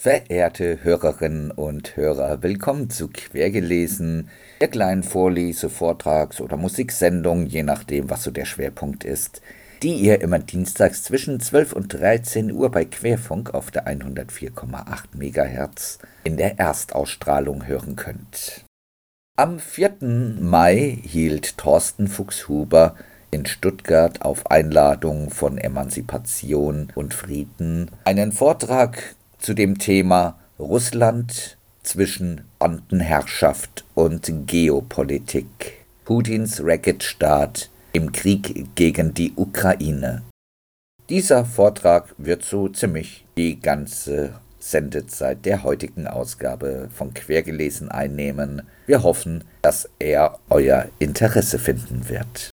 Verehrte Hörerinnen und Hörer, willkommen zu Quergelesen, der kleinen Vorlese-, Vortrags- oder Musiksendung, je nachdem, was so der Schwerpunkt ist, die ihr immer dienstags zwischen 12 und 13 Uhr bei Querfunk auf der 104,8 MHz in der Erstausstrahlung hören könnt. Am 4. Mai hielt Thorsten Fuchshuber in Stuttgart auf Einladung von Emanzipation und Frieden einen Vortrag zu dem Thema Russland zwischen Bandenherrschaft und Geopolitik. Putins Racketstaat im Krieg gegen die Ukraine. Dieser Vortrag wird so ziemlich die ganze Sendezeit der heutigen Ausgabe von Quergelesen einnehmen. Wir hoffen, dass er euer Interesse finden wird.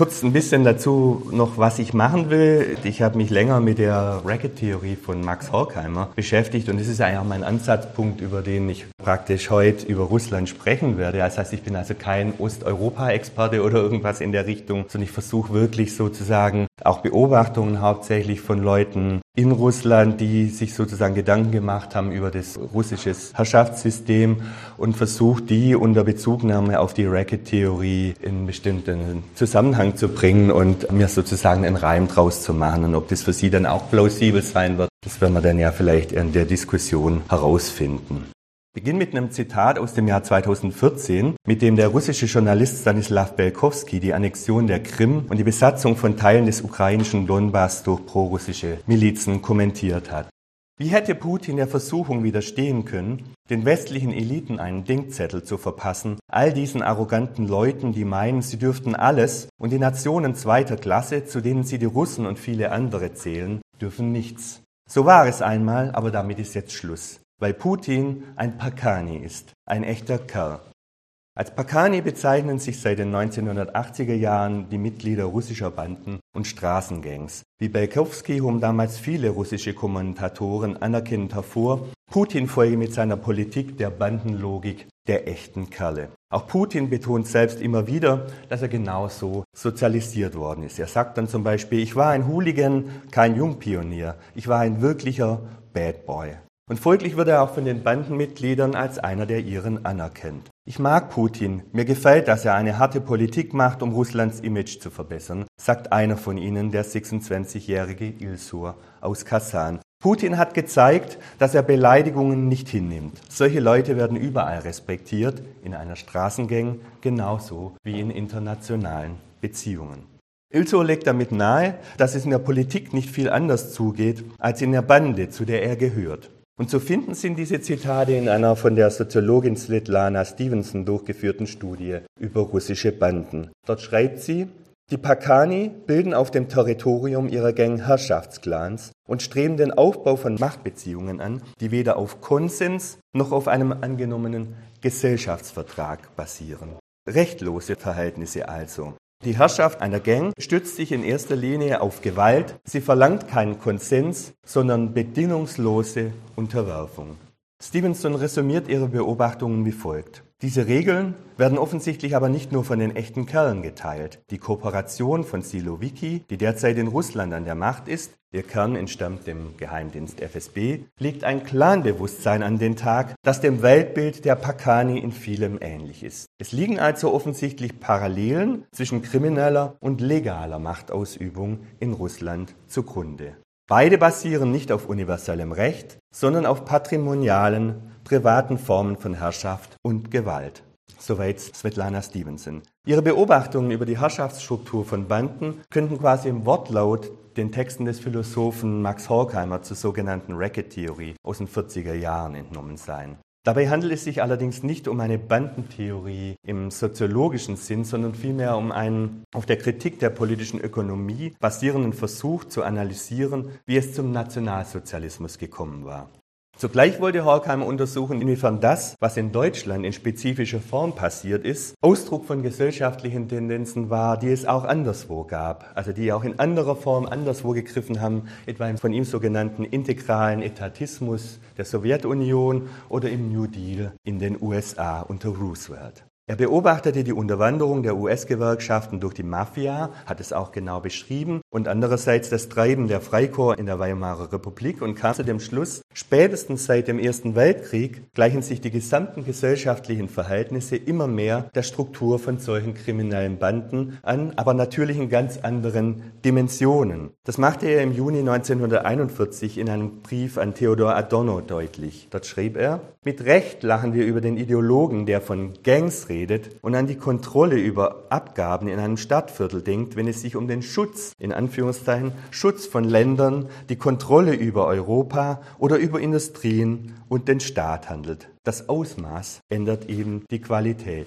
Kurz ein bisschen dazu noch, was ich machen will. Ich habe mich länger mit der Racket-Theorie von Max Horkheimer beschäftigt und das ist eigentlich auch mein Ansatzpunkt, über den ich praktisch heute über Russland sprechen werde. Das heißt, ich bin also kein Osteuropa-Experte oder irgendwas in der Richtung, sondern ich versuche wirklich sozusagen auch Beobachtungen hauptsächlich von Leuten in Russland, die sich sozusagen Gedanken gemacht haben über das russische Herrschaftssystem und versucht, die unter Bezugnahme auf die Racket-Theorie in bestimmten Zusammenhang zu bringen und mir sozusagen einen Reim draus zu machen. Und ob das für Sie dann auch plausibel sein wird, das werden wir dann ja vielleicht in der Diskussion herausfinden. Ich beginne mit einem Zitat aus dem Jahr 2014, mit dem der russische Journalist Stanislav Belkowski die Annexion der Krim und die Besatzung von Teilen des ukrainischen Donbass durch prorussische Milizen kommentiert hat. Wie hätte Putin der Versuchung widerstehen können, den westlichen Eliten einen Denkzettel zu verpassen, all diesen arroganten Leuten, die meinen, sie dürften alles, und die Nationen zweiter Klasse, zu denen sie die Russen und viele andere zählen, dürfen nichts. So war es einmal, aber damit ist jetzt Schluss weil Putin ein Pakani ist, ein echter Kerl. Als Pakani bezeichnen sich seit den 1980er Jahren die Mitglieder russischer Banden und Straßengangs. Wie Belkowski hoben damals viele russische Kommentatoren anerkennend hervor, Putin folge mit seiner Politik der Bandenlogik der echten Kerle. Auch Putin betont selbst immer wieder, dass er genauso sozialisiert worden ist. Er sagt dann zum Beispiel, ich war ein Hooligan, kein Jungpionier, ich war ein wirklicher Bad Boy. Und folglich wird er auch von den Bandenmitgliedern als einer der ihren anerkannt. Ich mag Putin. Mir gefällt, dass er eine harte Politik macht, um Russlands Image zu verbessern, sagt einer von ihnen, der 26-jährige Ilsur aus Kasan. Putin hat gezeigt, dass er Beleidigungen nicht hinnimmt. Solche Leute werden überall respektiert, in einer Straßengang genauso wie in internationalen Beziehungen. Ilsur legt damit nahe, dass es in der Politik nicht viel anders zugeht als in der Bande, zu der er gehört. Und zu finden sind diese Zitate in einer von der Soziologin Svetlana Stevenson durchgeführten Studie über russische Banden. Dort schreibt sie, die Pakani bilden auf dem Territorium ihrer Gang Herrschaftsclans und streben den Aufbau von Machtbeziehungen an, die weder auf Konsens noch auf einem angenommenen Gesellschaftsvertrag basieren. Rechtlose Verhältnisse also. Die Herrschaft einer Gang stützt sich in erster Linie auf Gewalt. Sie verlangt keinen Konsens, sondern bedingungslose Unterwerfung. Stevenson resümiert ihre Beobachtungen wie folgt. Diese Regeln werden offensichtlich aber nicht nur von den echten Kerlen geteilt. Die Kooperation von Siloviki, die derzeit in Russland an der Macht ist, ihr Kern entstammt dem Geheimdienst FSB, legt ein Clanbewusstsein an den Tag, das dem Weltbild der Pakani in vielem ähnlich ist. Es liegen also offensichtlich Parallelen zwischen krimineller und legaler Machtausübung in Russland zugrunde. Beide basieren nicht auf universellem Recht, sondern auf patrimonialen, privaten Formen von Herrschaft und Gewalt. Soweit Svetlana Stevenson. Ihre Beobachtungen über die Herrschaftsstruktur von Banden könnten quasi im Wortlaut den Texten des Philosophen Max Horkheimer zur sogenannten Racket-Theorie aus den 40er Jahren entnommen sein. Dabei handelt es sich allerdings nicht um eine Bandentheorie im soziologischen Sinn, sondern vielmehr um einen auf der Kritik der politischen Ökonomie basierenden Versuch zu analysieren, wie es zum Nationalsozialismus gekommen war. Zugleich wollte Horkheimer untersuchen, inwiefern das, was in Deutschland in spezifischer Form passiert ist, Ausdruck von gesellschaftlichen Tendenzen war, die es auch anderswo gab, also die auch in anderer Form anderswo gegriffen haben, etwa im von ihm sogenannten integralen Etatismus der Sowjetunion oder im New Deal in den USA unter Roosevelt. Er beobachtete die Unterwanderung der US-Gewerkschaften durch die Mafia, hat es auch genau beschrieben, und andererseits das Treiben der Freikorps in der Weimarer Republik und kam zu dem Schluss, spätestens seit dem Ersten Weltkrieg gleichen sich die gesamten gesellschaftlichen Verhältnisse immer mehr der Struktur von solchen kriminellen Banden an, aber natürlich in ganz anderen Dimensionen. Das machte er im Juni 1941 in einem Brief an Theodor Adorno deutlich. Dort schrieb er, mit Recht lachen wir über den Ideologen, der von Gangs redet, redet und an die Kontrolle über Abgaben in einem Stadtviertel denkt, wenn es sich um den Schutz, in Anführungszeichen, Schutz von Ländern, die Kontrolle über Europa oder über Industrien und den Staat handelt. Das Ausmaß ändert eben die Qualität.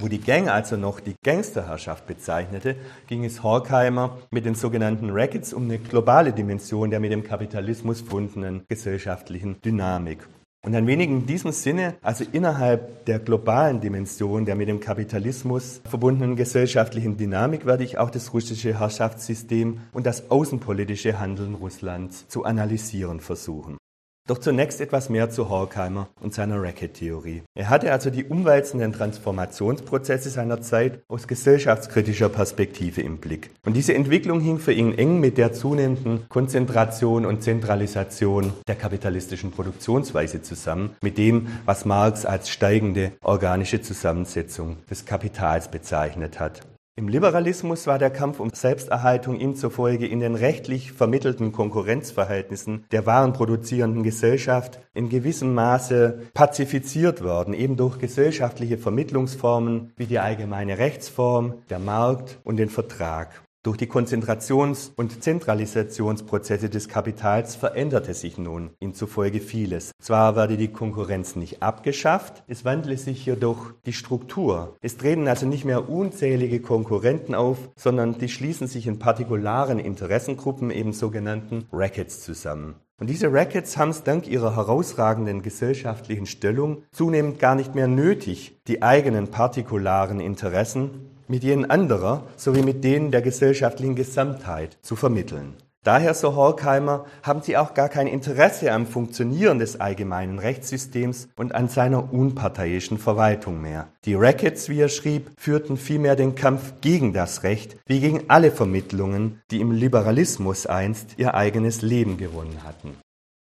Wo die Gang also noch die Gangsterherrschaft bezeichnete, ging es Horkheimer mit den sogenannten Rackets um eine globale Dimension der mit dem Kapitalismus verbundenen gesellschaftlichen Dynamik. Und ein wenig in diesem Sinne, also innerhalb der globalen Dimension der mit dem Kapitalismus verbundenen gesellschaftlichen Dynamik, werde ich auch das russische Herrschaftssystem und das außenpolitische Handeln Russlands zu analysieren versuchen. Doch zunächst etwas mehr zu Horkheimer und seiner Racket-Theorie. Er hatte also die umwälzenden Transformationsprozesse seiner Zeit aus gesellschaftskritischer Perspektive im Blick. Und diese Entwicklung hing für ihn eng mit der zunehmenden Konzentration und Zentralisation der kapitalistischen Produktionsweise zusammen, mit dem, was Marx als steigende organische Zusammensetzung des Kapitals bezeichnet hat. Im Liberalismus war der Kampf um Selbsterhaltung ihm zufolge in den rechtlich vermittelten Konkurrenzverhältnissen der warenproduzierenden Gesellschaft in gewissem Maße pazifiziert worden, eben durch gesellschaftliche Vermittlungsformen wie die allgemeine Rechtsform, der Markt und den Vertrag. Durch die Konzentrations- und Zentralisationsprozesse des Kapitals veränderte sich nun ihm zufolge vieles. Zwar werde die Konkurrenz nicht abgeschafft, es wandle sich jedoch die Struktur. Es treten also nicht mehr unzählige Konkurrenten auf, sondern die schließen sich in partikularen Interessengruppen, eben sogenannten Rackets, zusammen. Und diese Rackets haben es dank ihrer herausragenden gesellschaftlichen Stellung zunehmend gar nicht mehr nötig, die eigenen partikularen Interessen mit jenen anderer sowie mit denen der gesellschaftlichen Gesamtheit zu vermitteln. Daher, so Horkheimer, haben sie auch gar kein Interesse am Funktionieren des allgemeinen Rechtssystems und an seiner unparteiischen Verwaltung mehr. Die Rackets, wie er schrieb, führten vielmehr den Kampf gegen das Recht, wie gegen alle Vermittlungen, die im Liberalismus einst ihr eigenes Leben gewonnen hatten.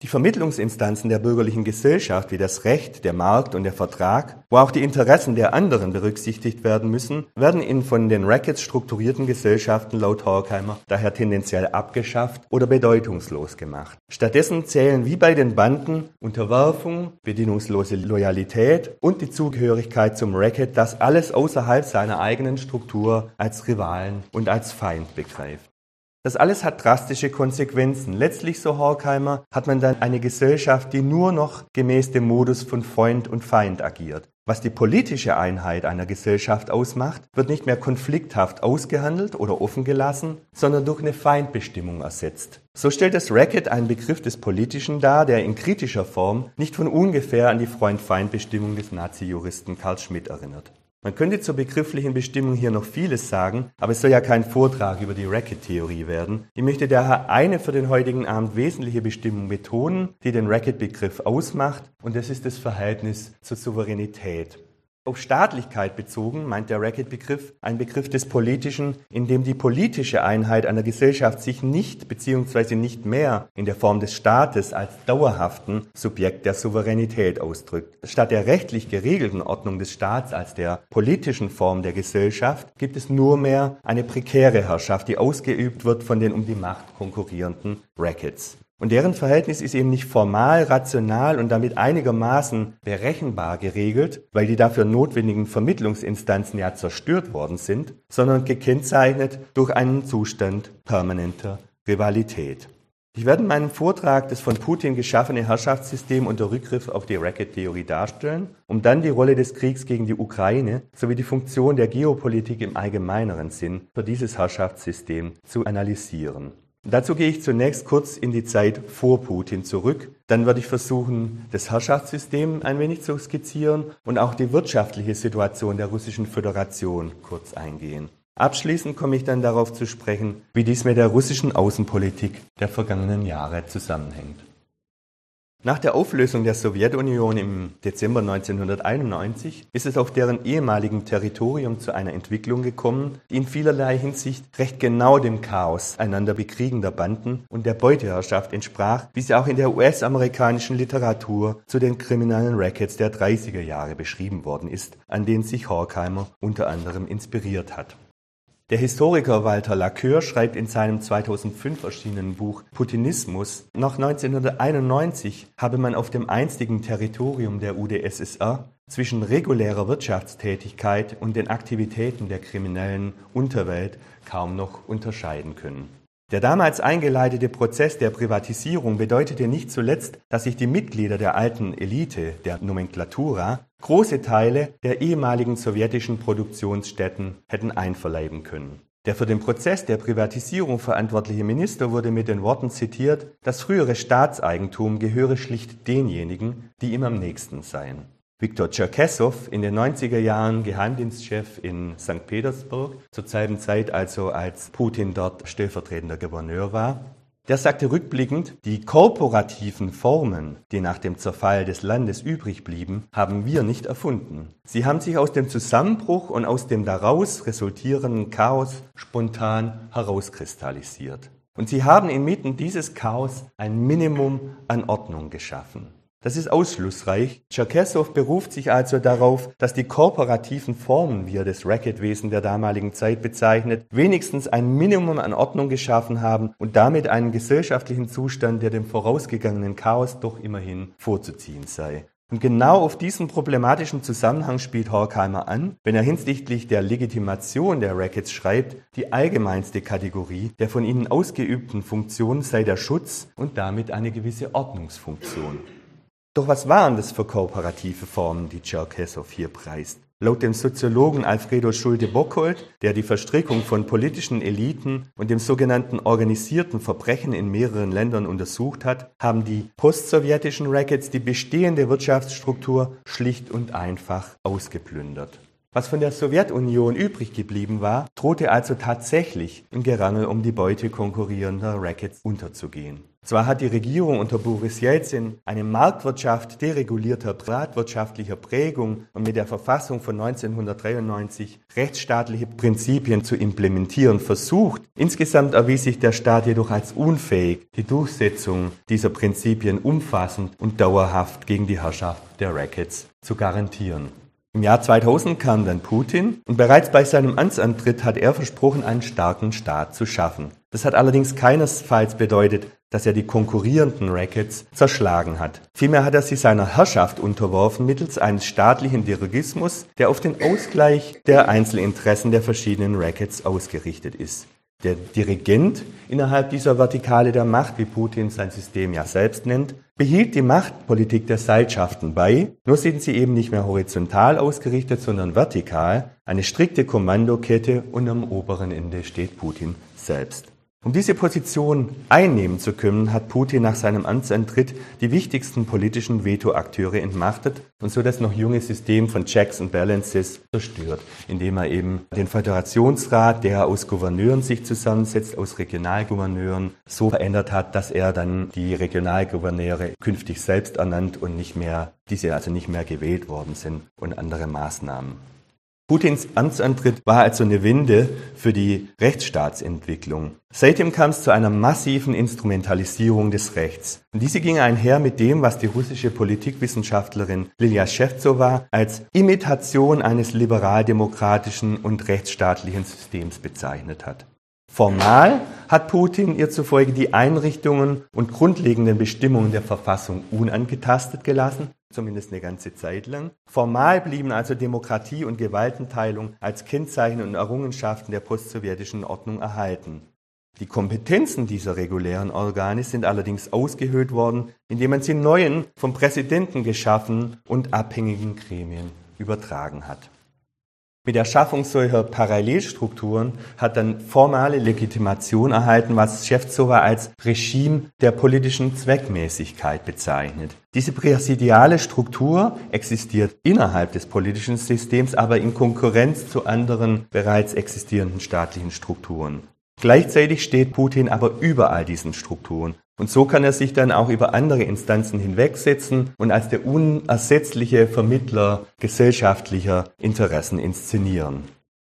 Die Vermittlungsinstanzen der bürgerlichen Gesellschaft wie das Recht, der Markt und der Vertrag, wo auch die Interessen der anderen berücksichtigt werden müssen, werden in von den Rackets strukturierten Gesellschaften laut Horkheimer daher tendenziell abgeschafft oder bedeutungslos gemacht. Stattdessen zählen wie bei den Banden Unterwerfung, bedingungslose Loyalität und die Zugehörigkeit zum Racket, das alles außerhalb seiner eigenen Struktur als Rivalen und als Feind begreift. Das alles hat drastische Konsequenzen. Letztlich, so Horkheimer, hat man dann eine Gesellschaft, die nur noch gemäß dem Modus von Freund und Feind agiert. Was die politische Einheit einer Gesellschaft ausmacht, wird nicht mehr konflikthaft ausgehandelt oder offen gelassen, sondern durch eine Feindbestimmung ersetzt. So stellt das Racket einen Begriff des Politischen dar, der in kritischer Form nicht von ungefähr an die Freund-Feind-Bestimmung des Nazi-Juristen Karl Schmidt erinnert. Man könnte zur begrifflichen Bestimmung hier noch vieles sagen, aber es soll ja kein Vortrag über die Racket-Theorie werden. Ich möchte daher eine für den heutigen Abend wesentliche Bestimmung betonen, die den Racket-Begriff ausmacht, und das ist das Verhältnis zur Souveränität. Auf Staatlichkeit bezogen meint der Racket-Begriff ein Begriff des Politischen, in dem die politische Einheit einer Gesellschaft sich nicht bzw. nicht mehr in der Form des Staates als dauerhaften Subjekt der Souveränität ausdrückt. Statt der rechtlich geregelten Ordnung des Staats als der politischen Form der Gesellschaft gibt es nur mehr eine prekäre Herrschaft, die ausgeübt wird von den um die Macht konkurrierenden Rackets. Und deren Verhältnis ist eben nicht formal, rational und damit einigermaßen berechenbar geregelt, weil die dafür notwendigen Vermittlungsinstanzen ja zerstört worden sind, sondern gekennzeichnet durch einen Zustand permanenter Rivalität. Ich werde in meinem Vortrag das von Putin geschaffene Herrschaftssystem unter Rückgriff auf die Racket-Theorie darstellen, um dann die Rolle des Kriegs gegen die Ukraine sowie die Funktion der Geopolitik im allgemeineren Sinn für dieses Herrschaftssystem zu analysieren. Dazu gehe ich zunächst kurz in die Zeit vor Putin zurück. Dann werde ich versuchen, das Herrschaftssystem ein wenig zu skizzieren und auch die wirtschaftliche Situation der Russischen Föderation kurz eingehen. Abschließend komme ich dann darauf zu sprechen, wie dies mit der russischen Außenpolitik der vergangenen Jahre zusammenhängt. Nach der Auflösung der Sowjetunion im Dezember 1991 ist es auf deren ehemaligem Territorium zu einer Entwicklung gekommen, die in vielerlei Hinsicht recht genau dem Chaos einander bekriegender Banden und der Beuteherrschaft entsprach, wie sie auch in der US-amerikanischen Literatur zu den kriminellen Rackets der 30er Jahre beschrieben worden ist, an denen sich Horkheimer unter anderem inspiriert hat. Der Historiker Walter Laqueur schreibt in seinem 2005 erschienenen Buch Putinismus, noch 1991 habe man auf dem einstigen Territorium der UdSSR zwischen regulärer Wirtschaftstätigkeit und den Aktivitäten der kriminellen Unterwelt kaum noch unterscheiden können. Der damals eingeleitete Prozess der Privatisierung bedeutete nicht zuletzt, dass sich die Mitglieder der alten Elite, der Nomenklatura, große Teile der ehemaligen sowjetischen Produktionsstätten hätten einverleiben können. Der für den Prozess der Privatisierung verantwortliche Minister wurde mit den Worten zitiert, das frühere Staatseigentum gehöre schlicht denjenigen, die ihm am nächsten seien. Viktor Tscherkessow, in den 90er Jahren Geheimdienstchef in St. Petersburg, zur selben Zeit also als Putin dort stellvertretender Gouverneur war, der sagte rückblickend, die korporativen Formen, die nach dem Zerfall des Landes übrig blieben, haben wir nicht erfunden. Sie haben sich aus dem Zusammenbruch und aus dem daraus resultierenden Chaos spontan herauskristallisiert. Und sie haben inmitten dieses Chaos ein Minimum an Ordnung geschaffen. Das ist ausschlussreich. Tscherkessow beruft sich also darauf, dass die kooperativen Formen, wie er das Racketwesen der damaligen Zeit bezeichnet, wenigstens ein Minimum an Ordnung geschaffen haben und damit einen gesellschaftlichen Zustand, der dem vorausgegangenen Chaos doch immerhin vorzuziehen sei. Und genau auf diesen problematischen Zusammenhang spielt Horkheimer an, wenn er hinsichtlich der Legitimation der Rackets schreibt, die allgemeinste Kategorie der von ihnen ausgeübten Funktion sei der Schutz und damit eine gewisse Ordnungsfunktion. Doch was waren das für kooperative Formen, die Tscherkessow hier preist? Laut dem Soziologen Alfredo Schulte-Bockhold, der die Verstrickung von politischen Eliten und dem sogenannten organisierten Verbrechen in mehreren Ländern untersucht hat, haben die postsowjetischen Rackets die bestehende Wirtschaftsstruktur schlicht und einfach ausgeplündert. Was von der Sowjetunion übrig geblieben war, drohte also tatsächlich im Gerangel um die Beute konkurrierender Rackets unterzugehen. Zwar hat die Regierung unter Boris Jelzin eine Marktwirtschaft deregulierter privatwirtschaftlicher Prägung und mit der Verfassung von 1993 rechtsstaatliche Prinzipien zu implementieren versucht. Insgesamt erwies sich der Staat jedoch als unfähig, die Durchsetzung dieser Prinzipien umfassend und dauerhaft gegen die Herrschaft der Rackets zu garantieren. Im Jahr 2000 kam dann Putin und bereits bei seinem Amtsantritt hat er versprochen, einen starken Staat zu schaffen. Das hat allerdings keinesfalls bedeutet, dass er die konkurrierenden Rackets zerschlagen hat. Vielmehr hat er sie seiner Herrschaft unterworfen mittels eines staatlichen Dirigismus, der auf den Ausgleich der Einzelinteressen der verschiedenen Rackets ausgerichtet ist. Der Dirigent innerhalb dieser Vertikale der Macht, wie Putin sein System ja selbst nennt, behielt die Machtpolitik der Seilschaften bei, nur sind sie eben nicht mehr horizontal ausgerichtet, sondern vertikal, eine strikte Kommandokette und am oberen Ende steht Putin selbst. Um diese Position einnehmen zu können, hat Putin nach seinem Amtsantritt die wichtigsten politischen Vetoakteure entmachtet und so das noch junge System von Checks and Balances zerstört, indem er eben den Föderationsrat, der aus Gouverneuren sich zusammensetzt, aus Regionalgouverneuren, so verändert hat, dass er dann die Regionalgouverneure künftig selbst ernannt und nicht mehr, diese also nicht mehr gewählt worden sind und andere Maßnahmen. Putins Amtsantritt war also eine Wende für die Rechtsstaatsentwicklung. Seitdem kam es zu einer massiven Instrumentalisierung des Rechts. Und diese ging einher mit dem, was die russische Politikwissenschaftlerin Lilia Shevtsova als Imitation eines liberaldemokratischen und rechtsstaatlichen Systems bezeichnet hat. Formal hat Putin ihr zufolge die Einrichtungen und grundlegenden Bestimmungen der Verfassung unangetastet gelassen zumindest eine ganze Zeit lang. Formal blieben also Demokratie und Gewaltenteilung als Kennzeichen und Errungenschaften der postsowjetischen Ordnung erhalten. Die Kompetenzen dieser regulären Organe sind allerdings ausgehöhlt worden, indem man sie neuen, vom Präsidenten geschaffen und abhängigen Gremien übertragen hat. Mit der Schaffung solcher Parallelstrukturen hat dann formale Legitimation erhalten, was Schäfzowa als Regime der politischen Zweckmäßigkeit bezeichnet. Diese präsidiale Struktur existiert innerhalb des politischen Systems, aber in Konkurrenz zu anderen bereits existierenden staatlichen Strukturen. Gleichzeitig steht Putin aber über all diesen Strukturen und so kann er sich dann auch über andere Instanzen hinwegsetzen und als der unersetzliche Vermittler gesellschaftlicher Interessen inszenieren.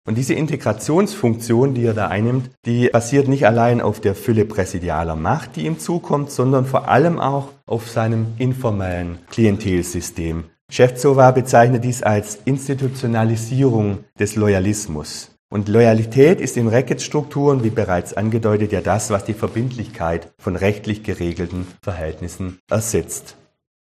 Und diese Integrationsfunktion, die er da einnimmt, die basiert nicht allein auf der Fülle präsidialer Macht, die ihm zukommt, sondern vor allem auch auf seinem informellen Klientelsystem. Schäfzowa bezeichnet dies als Institutionalisierung des Loyalismus. Und Loyalität ist in Racket-Strukturen, wie bereits angedeutet, ja das, was die Verbindlichkeit von rechtlich geregelten Verhältnissen ersetzt.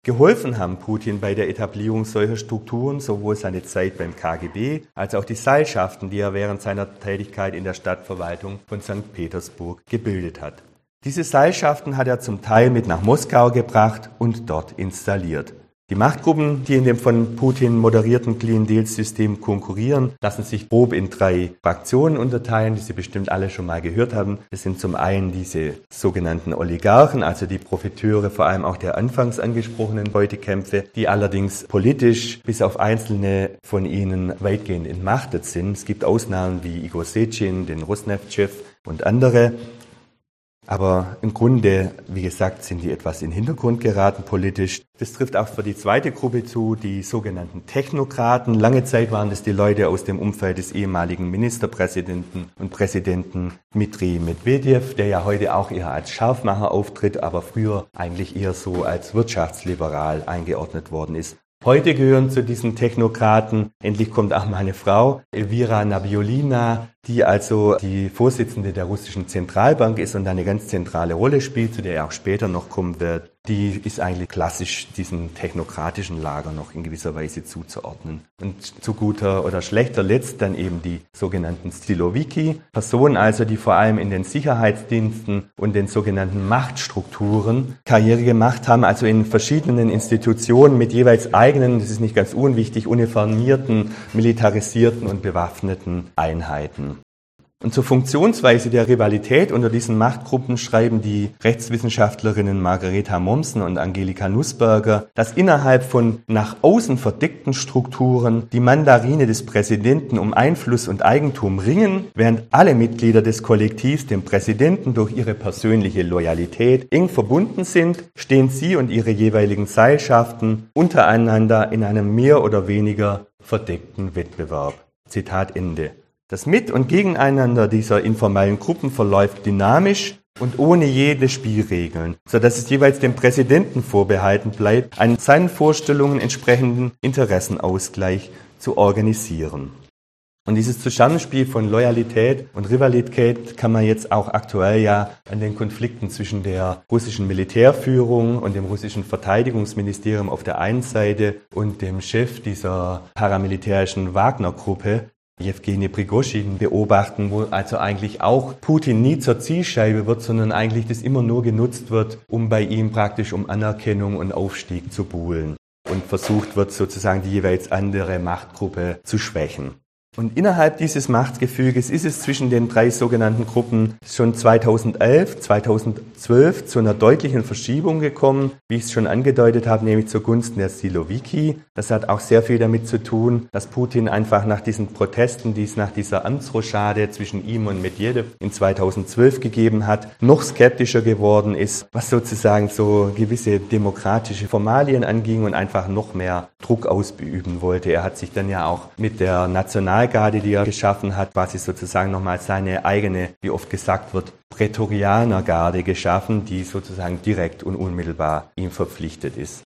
Geholfen haben Putin bei der Etablierung solcher Strukturen sowohl seine Zeit beim KGB als auch die Seilschaften, die er während seiner Tätigkeit in der Stadtverwaltung von St. Petersburg gebildet hat. Diese Seilschaften hat er zum Teil mit nach Moskau gebracht und dort installiert. Die Machtgruppen, die in dem von Putin moderierten Clean-Deal-System konkurrieren, lassen sich grob in drei Fraktionen unterteilen, die Sie bestimmt alle schon mal gehört haben. Das sind zum einen diese sogenannten Oligarchen, also die Profiteure vor allem auch der anfangs angesprochenen Beutekämpfe, die allerdings politisch bis auf einzelne von ihnen weitgehend entmachtet sind. Es gibt Ausnahmen wie Igor Sechin, den Rosneft-Chef und andere. Aber im Grunde, wie gesagt, sind die etwas in den Hintergrund geraten politisch. Das trifft auch für die zweite Gruppe zu, die sogenannten Technokraten. Lange Zeit waren das die Leute aus dem Umfeld des ehemaligen Ministerpräsidenten und Präsidenten Dmitri Medvedev, der ja heute auch eher als Scharfmacher auftritt, aber früher eigentlich eher so als wirtschaftsliberal eingeordnet worden ist. Heute gehören zu diesen Technokraten, endlich kommt auch meine Frau, Elvira Nabiolina, die also die Vorsitzende der russischen Zentralbank ist und eine ganz zentrale Rolle spielt, zu der er auch später noch kommen wird die ist eigentlich klassisch diesem technokratischen Lager noch in gewisser Weise zuzuordnen. Und zu guter oder schlechter Letzt dann eben die sogenannten Stilowiki, Personen also, die vor allem in den Sicherheitsdiensten und den sogenannten Machtstrukturen Karriere gemacht haben, also in verschiedenen Institutionen mit jeweils eigenen, das ist nicht ganz unwichtig, uniformierten, militarisierten und bewaffneten Einheiten. Und zur Funktionsweise der Rivalität unter diesen Machtgruppen schreiben die Rechtswissenschaftlerinnen Margareta Mommsen und Angelika Nussberger, dass innerhalb von nach außen verdeckten Strukturen die Mandarine des Präsidenten um Einfluss und Eigentum ringen, während alle Mitglieder des Kollektivs dem Präsidenten durch ihre persönliche Loyalität eng verbunden sind, stehen sie und ihre jeweiligen Seilschaften untereinander in einem mehr oder weniger verdeckten Wettbewerb. Zitat Ende. Das Mit- und Gegeneinander dieser informellen Gruppen verläuft dynamisch und ohne jede Spielregeln, so dass es jeweils dem Präsidenten vorbehalten bleibt, einen seinen Vorstellungen entsprechenden Interessenausgleich zu organisieren. Und dieses Zusammenspiel von Loyalität und Rivalität kann man jetzt auch aktuell ja an den Konflikten zwischen der russischen Militärführung und dem russischen Verteidigungsministerium auf der einen Seite und dem Chef dieser paramilitärischen Wagner-Gruppe Jewgeni Prigoschin beobachten, wo also eigentlich auch Putin nie zur Zielscheibe wird, sondern eigentlich das immer nur genutzt wird, um bei ihm praktisch um Anerkennung und Aufstieg zu buhlen und versucht wird sozusagen die jeweils andere Machtgruppe zu schwächen. Und innerhalb dieses Machtgefüges ist es zwischen den drei sogenannten Gruppen schon 2011, 2012 zu einer deutlichen Verschiebung gekommen, wie ich es schon angedeutet habe, nämlich zugunsten der Siloviki. Das hat auch sehr viel damit zu tun, dass Putin einfach nach diesen Protesten, die es nach dieser Amtsrochade zwischen ihm und Medvedev in 2012 gegeben hat, noch skeptischer geworden ist, was sozusagen so gewisse demokratische Formalien anging und einfach noch mehr Druck ausüben wollte. Er hat sich dann ja auch mit der National Nationalgarde, die er geschaffen hat, quasi sozusagen nochmal seine eigene, wie oft gesagt wird, Prätorianergarde geschaffen, die sozusagen direkt und unmittelbar ihm verpflichtet ist.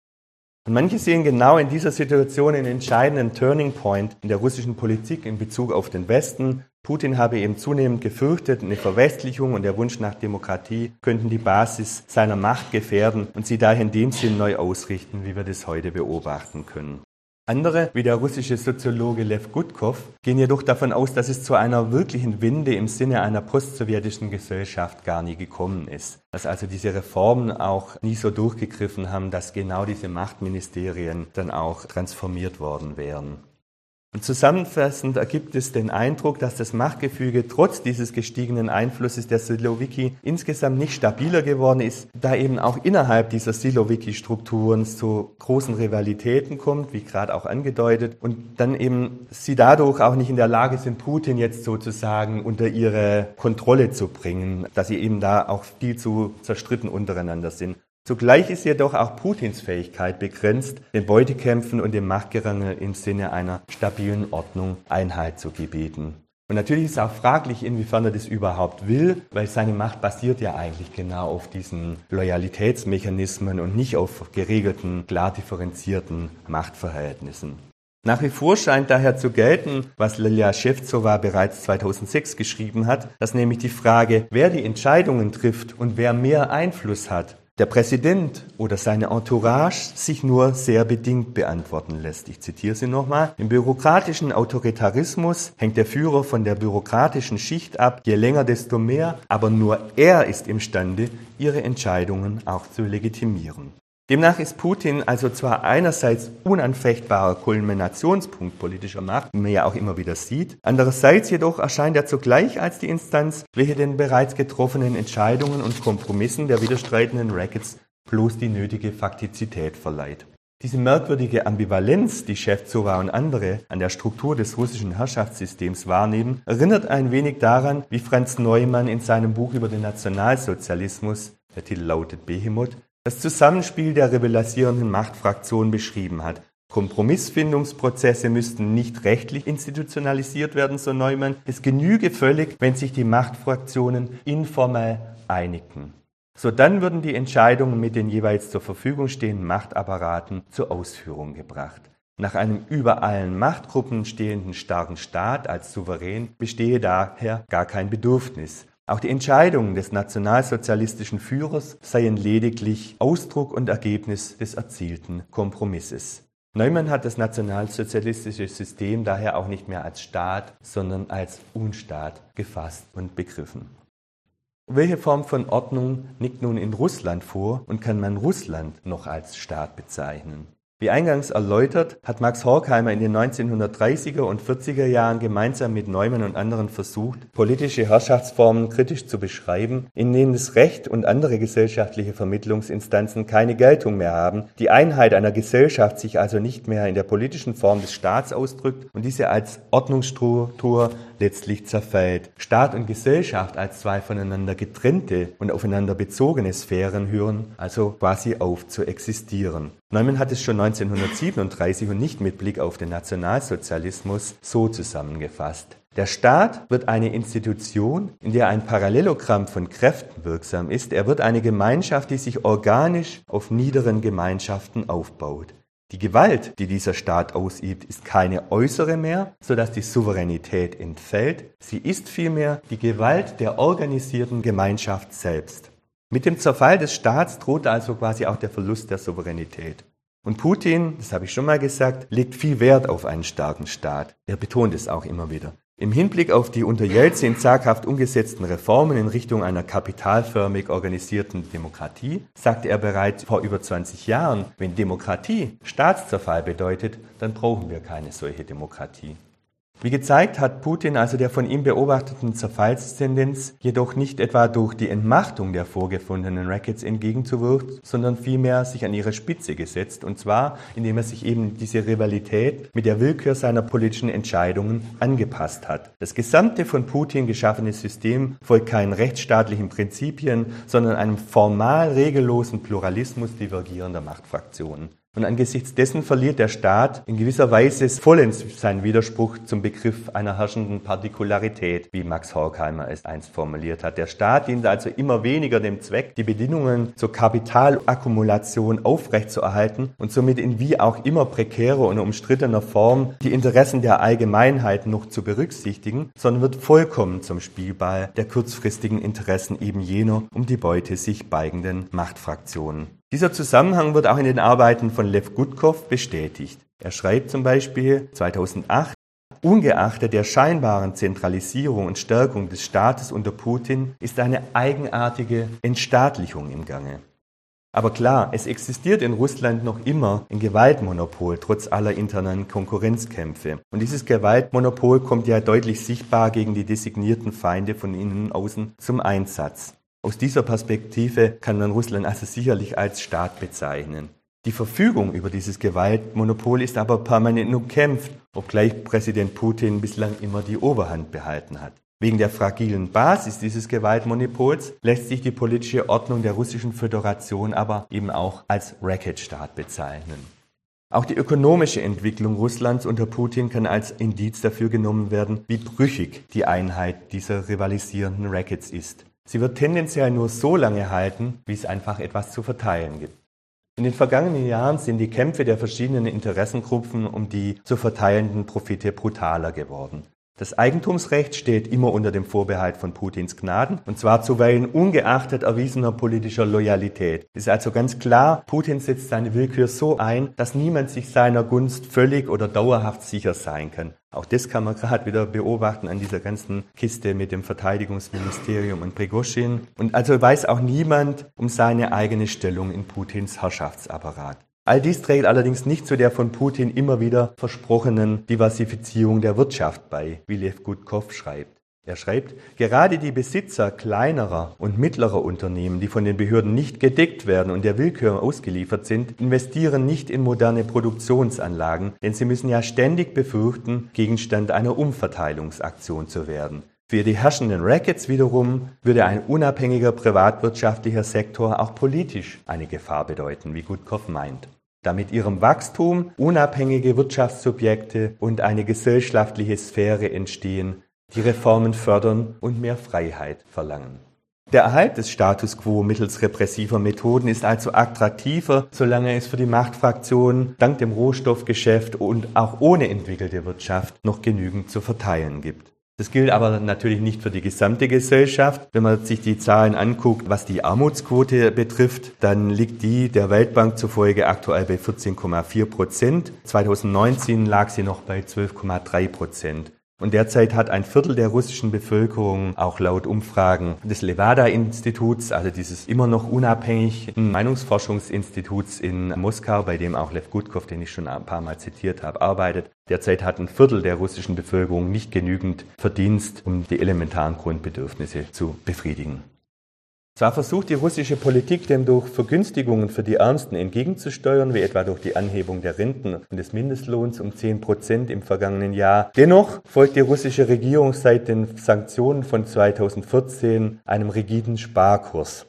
Und manche sehen genau in dieser Situation einen entscheidenden Turning Point in der russischen Politik in Bezug auf den Westen. Putin habe eben zunehmend gefürchtet, eine Verwestlichung und der Wunsch nach Demokratie könnten die Basis seiner Macht gefährden und sie daher in dem Sinn neu ausrichten, wie wir das heute beobachten können. Andere, wie der russische Soziologe Lev Gutkov, gehen jedoch davon aus, dass es zu einer wirklichen Wende im Sinne einer postsowjetischen Gesellschaft gar nie gekommen ist. Dass also diese Reformen auch nie so durchgegriffen haben, dass genau diese Machtministerien dann auch transformiert worden wären. Und zusammenfassend ergibt es den Eindruck, dass das Machtgefüge trotz dieses gestiegenen Einflusses der Silowiki insgesamt nicht stabiler geworden ist, da eben auch innerhalb dieser Silowiki-Strukturen zu großen Rivalitäten kommt, wie gerade auch angedeutet, und dann eben sie dadurch auch nicht in der Lage sind, Putin jetzt sozusagen unter ihre Kontrolle zu bringen, dass sie eben da auch viel zu zerstritten untereinander sind. Zugleich ist jedoch auch Putins Fähigkeit begrenzt, den Beutekämpfen und dem Machtgerangel im Sinne einer stabilen Ordnung Einhalt zu gebieten. Und natürlich ist auch fraglich, inwiefern er das überhaupt will, weil seine Macht basiert ja eigentlich genau auf diesen Loyalitätsmechanismen und nicht auf geregelten, klar differenzierten Machtverhältnissen. Nach wie vor scheint daher zu gelten, was Lilja Shevtsova bereits 2006 geschrieben hat, dass nämlich die Frage, wer die Entscheidungen trifft und wer mehr Einfluss hat, der Präsident oder seine Entourage sich nur sehr bedingt beantworten lässt. Ich zitiere sie nochmal. Im bürokratischen Autoritarismus hängt der Führer von der bürokratischen Schicht ab, je länger, desto mehr, aber nur er ist imstande, ihre Entscheidungen auch zu legitimieren. Demnach ist Putin also zwar einerseits unanfechtbarer Kulminationspunkt politischer Macht, wie man ja auch immer wieder sieht, andererseits jedoch erscheint er zugleich als die Instanz, welche den bereits getroffenen Entscheidungen und Kompromissen der widerstreitenden Rackets bloß die nötige Faktizität verleiht. Diese merkwürdige Ambivalenz, die Shevtsova und andere an der Struktur des russischen Herrschaftssystems wahrnehmen, erinnert ein wenig daran, wie Franz Neumann in seinem Buch über den Nationalsozialismus, der Titel lautet Behemoth, das Zusammenspiel der rivalisierenden Machtfraktionen beschrieben hat. Kompromissfindungsprozesse müssten nicht rechtlich institutionalisiert werden, so Neumann. Es genüge völlig, wenn sich die Machtfraktionen informell einigten. So dann würden die Entscheidungen mit den jeweils zur Verfügung stehenden Machtapparaten zur Ausführung gebracht. Nach einem über allen Machtgruppen stehenden starken Staat als Souverän bestehe daher gar kein Bedürfnis. Auch die Entscheidungen des nationalsozialistischen Führers seien lediglich Ausdruck und Ergebnis des erzielten Kompromisses. Neumann hat das nationalsozialistische System daher auch nicht mehr als Staat, sondern als Unstaat gefasst und begriffen. Welche Form von Ordnung liegt nun in Russland vor und kann man Russland noch als Staat bezeichnen? Wie eingangs erläutert, hat Max Horkheimer in den 1930er und 40er Jahren gemeinsam mit Neumann und anderen versucht, politische Herrschaftsformen kritisch zu beschreiben, in denen das Recht und andere gesellschaftliche Vermittlungsinstanzen keine Geltung mehr haben, die Einheit einer Gesellschaft sich also nicht mehr in der politischen Form des Staats ausdrückt und diese als Ordnungsstruktur letztlich zerfällt. Staat und Gesellschaft als zwei voneinander getrennte und aufeinander bezogene Sphären hören also quasi auf zu existieren. Neumann hat es schon 1937 und nicht mit Blick auf den Nationalsozialismus so zusammengefasst. Der Staat wird eine Institution, in der ein Parallelogramm von Kräften wirksam ist. Er wird eine Gemeinschaft, die sich organisch auf niederen Gemeinschaften aufbaut. Die Gewalt, die dieser Staat ausübt, ist keine äußere mehr, sodass die Souveränität entfällt. Sie ist vielmehr die Gewalt der organisierten Gemeinschaft selbst. Mit dem Zerfall des Staats droht also quasi auch der Verlust der Souveränität. Und Putin, das habe ich schon mal gesagt, legt viel Wert auf einen starken Staat. Er betont es auch immer wieder. Im Hinblick auf die unter Jelzin zaghaft umgesetzten Reformen in Richtung einer kapitalförmig organisierten Demokratie sagte er bereits vor über 20 Jahren, wenn Demokratie Staatszerfall bedeutet, dann brauchen wir keine solche Demokratie. Wie gezeigt hat Putin also der von ihm beobachteten Zerfallstendenz jedoch nicht etwa durch die Entmachtung der vorgefundenen Rackets entgegenzuwirken, sondern vielmehr sich an ihre Spitze gesetzt, und zwar indem er sich eben diese Rivalität mit der Willkür seiner politischen Entscheidungen angepasst hat. Das gesamte von Putin geschaffene System folgt keinen rechtsstaatlichen Prinzipien, sondern einem formal regellosen Pluralismus divergierender Machtfraktionen. Und angesichts dessen verliert der Staat in gewisser Weise vollends seinen Widerspruch zum Begriff einer herrschenden Partikularität, wie Max Horkheimer es einst formuliert hat. Der Staat dient also immer weniger dem Zweck, die Bedingungen zur Kapitalakkumulation aufrechtzuerhalten und somit in wie auch immer prekärer und umstrittener Form die Interessen der Allgemeinheit noch zu berücksichtigen, sondern wird vollkommen zum Spielball der kurzfristigen Interessen eben jener um die Beute sich beigenden Machtfraktionen. Dieser Zusammenhang wird auch in den Arbeiten von Lev Gutkov bestätigt. Er schreibt zum Beispiel 2008, Ungeachtet der scheinbaren Zentralisierung und Stärkung des Staates unter Putin ist eine eigenartige Entstaatlichung im Gange. Aber klar, es existiert in Russland noch immer ein Gewaltmonopol, trotz aller internen Konkurrenzkämpfe. Und dieses Gewaltmonopol kommt ja deutlich sichtbar gegen die designierten Feinde von innen und außen zum Einsatz. Aus dieser Perspektive kann man Russland also sicherlich als Staat bezeichnen. Die Verfügung über dieses Gewaltmonopol ist aber permanent umkämpft, obgleich Präsident Putin bislang immer die Oberhand behalten hat. Wegen der fragilen Basis dieses Gewaltmonopols lässt sich die politische Ordnung der Russischen Föderation aber eben auch als Racketstaat bezeichnen. Auch die ökonomische Entwicklung Russlands unter Putin kann als Indiz dafür genommen werden, wie brüchig die Einheit dieser rivalisierenden Rackets ist. Sie wird tendenziell nur so lange halten, wie es einfach etwas zu verteilen gibt. In den vergangenen Jahren sind die Kämpfe der verschiedenen Interessengruppen um die zu verteilenden Profite brutaler geworden. Das Eigentumsrecht steht immer unter dem Vorbehalt von Putins Gnaden, und zwar zuweilen ungeachtet erwiesener politischer Loyalität. Ist also ganz klar, Putin setzt seine Willkür so ein, dass niemand sich seiner Gunst völlig oder dauerhaft sicher sein kann. Auch das kann man gerade wieder beobachten an dieser ganzen Kiste mit dem Verteidigungsministerium und Prigoschin. Und also weiß auch niemand um seine eigene Stellung in Putins Herrschaftsapparat. All dies trägt allerdings nicht zu der von Putin immer wieder versprochenen Diversifizierung der Wirtschaft bei, wie Lev Gutkov schreibt. Er schreibt, gerade die Besitzer kleinerer und mittlerer Unternehmen, die von den Behörden nicht gedeckt werden und der Willkür ausgeliefert sind, investieren nicht in moderne Produktionsanlagen, denn sie müssen ja ständig befürchten, Gegenstand einer Umverteilungsaktion zu werden. Für die herrschenden Rackets wiederum würde ein unabhängiger privatwirtschaftlicher Sektor auch politisch eine Gefahr bedeuten, wie Gutkov meint. Da mit ihrem Wachstum unabhängige Wirtschaftssubjekte und eine gesellschaftliche Sphäre entstehen, die Reformen fördern und mehr Freiheit verlangen. Der Erhalt des Status quo mittels repressiver Methoden ist also attraktiver, solange es für die Machtfraktionen dank dem Rohstoffgeschäft und auch ohne entwickelte Wirtschaft noch genügend zu verteilen gibt. Das gilt aber natürlich nicht für die gesamte Gesellschaft. Wenn man sich die Zahlen anguckt, was die Armutsquote betrifft, dann liegt die der Weltbank zufolge aktuell bei 14,4 Prozent. 2019 lag sie noch bei 12,3 Prozent. Und derzeit hat ein Viertel der russischen Bevölkerung, auch laut Umfragen des Levada-Instituts, also dieses immer noch unabhängigen Meinungsforschungsinstituts in Moskau, bei dem auch Lev Gutkov, den ich schon ein paar Mal zitiert habe, arbeitet, derzeit hat ein Viertel der russischen Bevölkerung nicht genügend Verdienst, um die elementaren Grundbedürfnisse zu befriedigen. Zwar versucht die russische Politik dem durch Vergünstigungen für die Ärmsten entgegenzusteuern, wie etwa durch die Anhebung der Renten und des Mindestlohns um 10 Prozent im vergangenen Jahr. Dennoch folgt die russische Regierung seit den Sanktionen von 2014 einem rigiden Sparkurs.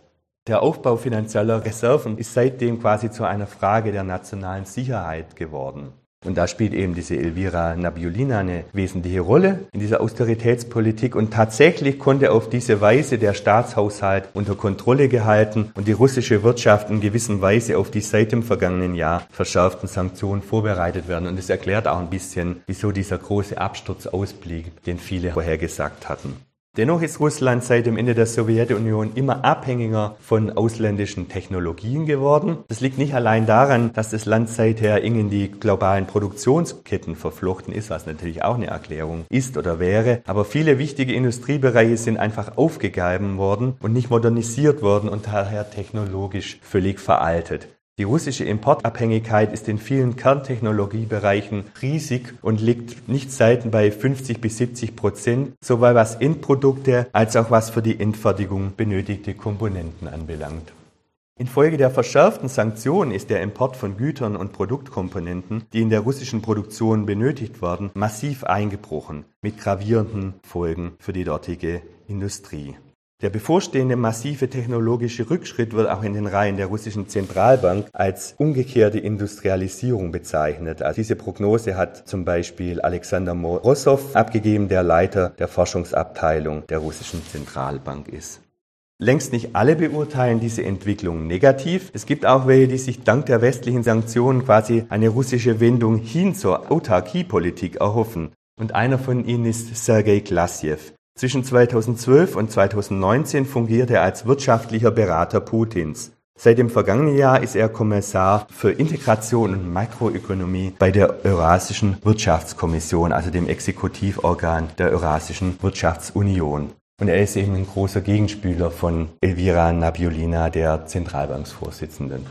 Der Aufbau finanzieller Reserven ist seitdem quasi zu einer Frage der nationalen Sicherheit geworden. Und da spielt eben diese Elvira Nabiulina eine wesentliche Rolle in dieser Austeritätspolitik. Und tatsächlich konnte auf diese Weise der Staatshaushalt unter Kontrolle gehalten und die russische Wirtschaft in gewisser Weise auf die seit dem vergangenen Jahr verschärften Sanktionen vorbereitet werden. Und es erklärt auch ein bisschen, wieso dieser große Absturz ausblieb, den viele vorhergesagt hatten. Dennoch ist Russland seit dem Ende der Sowjetunion immer abhängiger von ausländischen Technologien geworden. Das liegt nicht allein daran, dass das Land seither eng in die globalen Produktionsketten verflochten ist, was natürlich auch eine Erklärung ist oder wäre. Aber viele wichtige Industriebereiche sind einfach aufgegeben worden und nicht modernisiert worden und daher technologisch völlig veraltet. Die russische Importabhängigkeit ist in vielen Kerntechnologiebereichen riesig und liegt nicht selten bei 50 bis 70 Prozent, sowohl was Endprodukte als auch was für die Endfertigung benötigte Komponenten anbelangt. Infolge der verschärften Sanktionen ist der Import von Gütern und Produktkomponenten, die in der russischen Produktion benötigt werden, massiv eingebrochen, mit gravierenden Folgen für die dortige Industrie. Der bevorstehende massive technologische Rückschritt wird auch in den Reihen der russischen Zentralbank als umgekehrte Industrialisierung bezeichnet. Also diese Prognose hat zum Beispiel Alexander Morozov abgegeben, der Leiter der Forschungsabteilung der russischen Zentralbank ist. Längst nicht alle beurteilen diese Entwicklung negativ. Es gibt auch welche, die sich dank der westlichen Sanktionen quasi eine russische Wendung hin zur Autarkiepolitik erhoffen. Und einer von ihnen ist Sergei Glasjew. Zwischen 2012 und 2019 fungierte er als wirtschaftlicher Berater Putins. Seit dem vergangenen Jahr ist er Kommissar für Integration und Makroökonomie bei der Eurasischen Wirtschaftskommission, also dem Exekutivorgan der Eurasischen Wirtschaftsunion. Und er ist eben ein großer Gegenspieler von Elvira Nabiolina, der Zentralbanksvorsitzenden.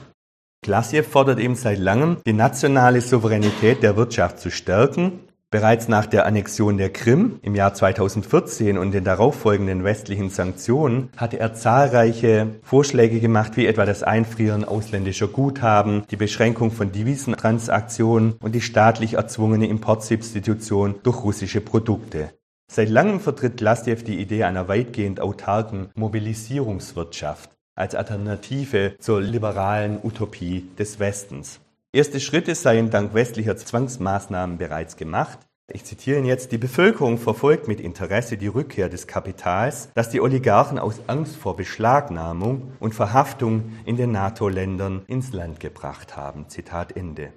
Glasjew fordert eben seit langem, die nationale Souveränität der Wirtschaft zu stärken Bereits nach der Annexion der Krim im Jahr 2014 und den darauffolgenden westlichen Sanktionen hatte er zahlreiche Vorschläge gemacht, wie etwa das Einfrieren ausländischer Guthaben, die Beschränkung von Devisentransaktionen und die staatlich erzwungene Importsubstitution durch russische Produkte. Seit langem vertritt Glastjew die Idee einer weitgehend autarken Mobilisierungswirtschaft als Alternative zur liberalen Utopie des Westens. Erste Schritte seien dank westlicher Zwangsmaßnahmen bereits gemacht. Ich zitiere ihn jetzt, die Bevölkerung verfolgt mit Interesse die Rückkehr des Kapitals, das die Oligarchen aus Angst vor Beschlagnahmung und Verhaftung in den NATO-Ländern ins Land gebracht haben. Zitat Ende.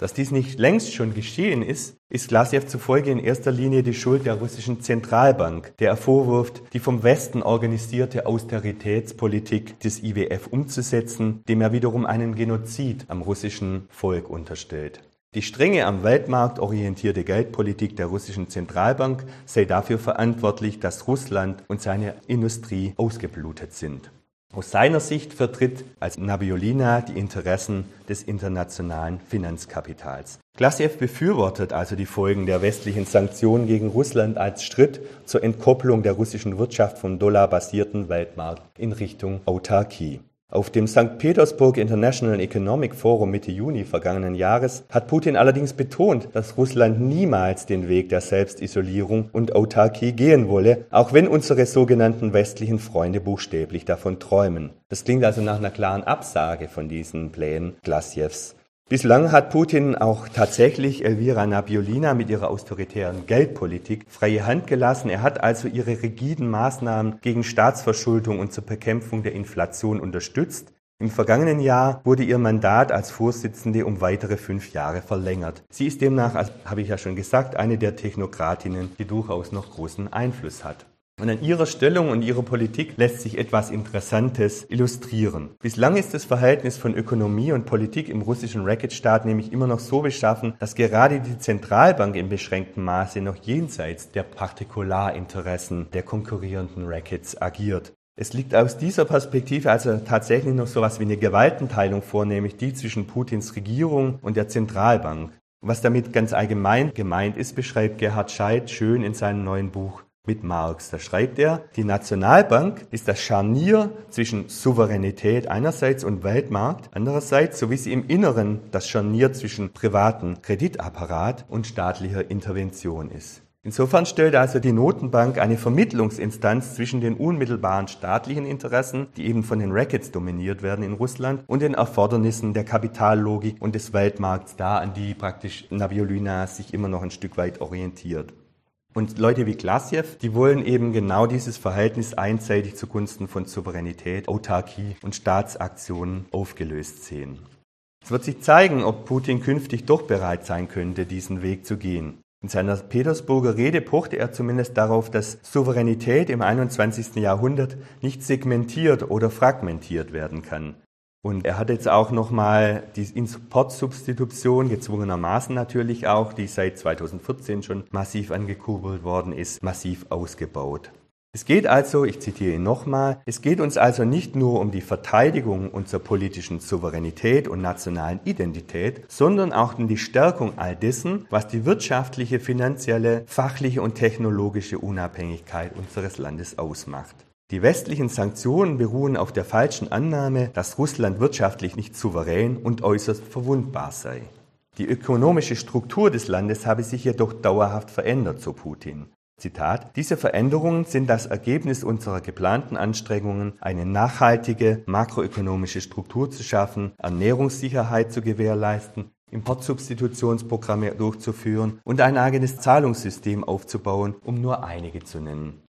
Dass dies nicht längst schon geschehen ist, ist Glasjew zufolge in erster Linie die Schuld der russischen Zentralbank, der er vorwirft, die vom Westen organisierte Austeritätspolitik des IWF umzusetzen, dem er wiederum einen Genozid am russischen Volk unterstellt. Die strenge am Weltmarkt orientierte Geldpolitik der russischen Zentralbank sei dafür verantwortlich, dass Russland und seine Industrie ausgeblutet sind. Aus seiner Sicht vertritt als Nabiolina die Interessen des internationalen Finanzkapitals. Glasjew befürwortet also die Folgen der westlichen Sanktionen gegen Russland als Schritt zur Entkopplung der russischen Wirtschaft vom dollarbasierten Weltmarkt in Richtung Autarkie. Auf dem St. Petersburg International Economic Forum Mitte Juni vergangenen Jahres hat Putin allerdings betont, dass Russland niemals den Weg der Selbstisolierung und Autarkie gehen wolle, auch wenn unsere sogenannten westlichen Freunde buchstäblich davon träumen. Das klingt also nach einer klaren Absage von diesen Plänen Glasjews. Bislang hat Putin auch tatsächlich Elvira Nabiolina mit ihrer autoritären Geldpolitik freie Hand gelassen. Er hat also ihre rigiden Maßnahmen gegen Staatsverschuldung und zur Bekämpfung der Inflation unterstützt. Im vergangenen Jahr wurde ihr Mandat als Vorsitzende um weitere fünf Jahre verlängert. Sie ist demnach, habe ich ja schon gesagt, eine der Technokratinnen, die durchaus noch großen Einfluss hat. Und an ihrer Stellung und ihrer Politik lässt sich etwas Interessantes illustrieren. Bislang ist das Verhältnis von Ökonomie und Politik im russischen Racketstaat nämlich immer noch so beschaffen, dass gerade die Zentralbank in beschränktem Maße noch jenseits der Partikularinteressen der konkurrierenden Rackets agiert. Es liegt aus dieser Perspektive also tatsächlich noch so etwas wie eine Gewaltenteilung vor, nämlich die zwischen Putins Regierung und der Zentralbank. Was damit ganz allgemein gemeint ist, beschreibt Gerhard Scheidt schön in seinem neuen Buch mit Marx. Da schreibt er, die Nationalbank ist das Scharnier zwischen Souveränität einerseits und Weltmarkt andererseits, so wie sie im Inneren das Scharnier zwischen privaten Kreditapparat und staatlicher Intervention ist. Insofern stellt also die Notenbank eine Vermittlungsinstanz zwischen den unmittelbaren staatlichen Interessen, die eben von den Rackets dominiert werden in Russland, und den Erfordernissen der Kapitallogik und des Weltmarkts dar, an die praktisch Nabiolina sich immer noch ein Stück weit orientiert. Und Leute wie Glasjew, die wollen eben genau dieses Verhältnis einseitig zugunsten von Souveränität, Autarkie und Staatsaktionen aufgelöst sehen. Es wird sich zeigen, ob Putin künftig doch bereit sein könnte, diesen Weg zu gehen. In seiner Petersburger Rede pochte er zumindest darauf, dass Souveränität im 21. Jahrhundert nicht segmentiert oder fragmentiert werden kann. Und er hat jetzt auch nochmal die Importsubstitution, gezwungenermaßen natürlich auch, die seit 2014 schon massiv angekurbelt worden ist, massiv ausgebaut. Es geht also, ich zitiere ihn nochmal, es geht uns also nicht nur um die Verteidigung unserer politischen Souveränität und nationalen Identität, sondern auch um die Stärkung all dessen, was die wirtschaftliche, finanzielle, fachliche und technologische Unabhängigkeit unseres Landes ausmacht. Die westlichen Sanktionen beruhen auf der falschen Annahme, dass Russland wirtschaftlich nicht souverän und äußerst verwundbar sei. Die ökonomische Struktur des Landes habe sich jedoch dauerhaft verändert, so Putin. Zitat, diese Veränderungen sind das Ergebnis unserer geplanten Anstrengungen, eine nachhaltige makroökonomische Struktur zu schaffen, Ernährungssicherheit zu gewährleisten, Importsubstitutionsprogramme durchzuführen und ein eigenes Zahlungssystem aufzubauen, um nur einige zu nennen.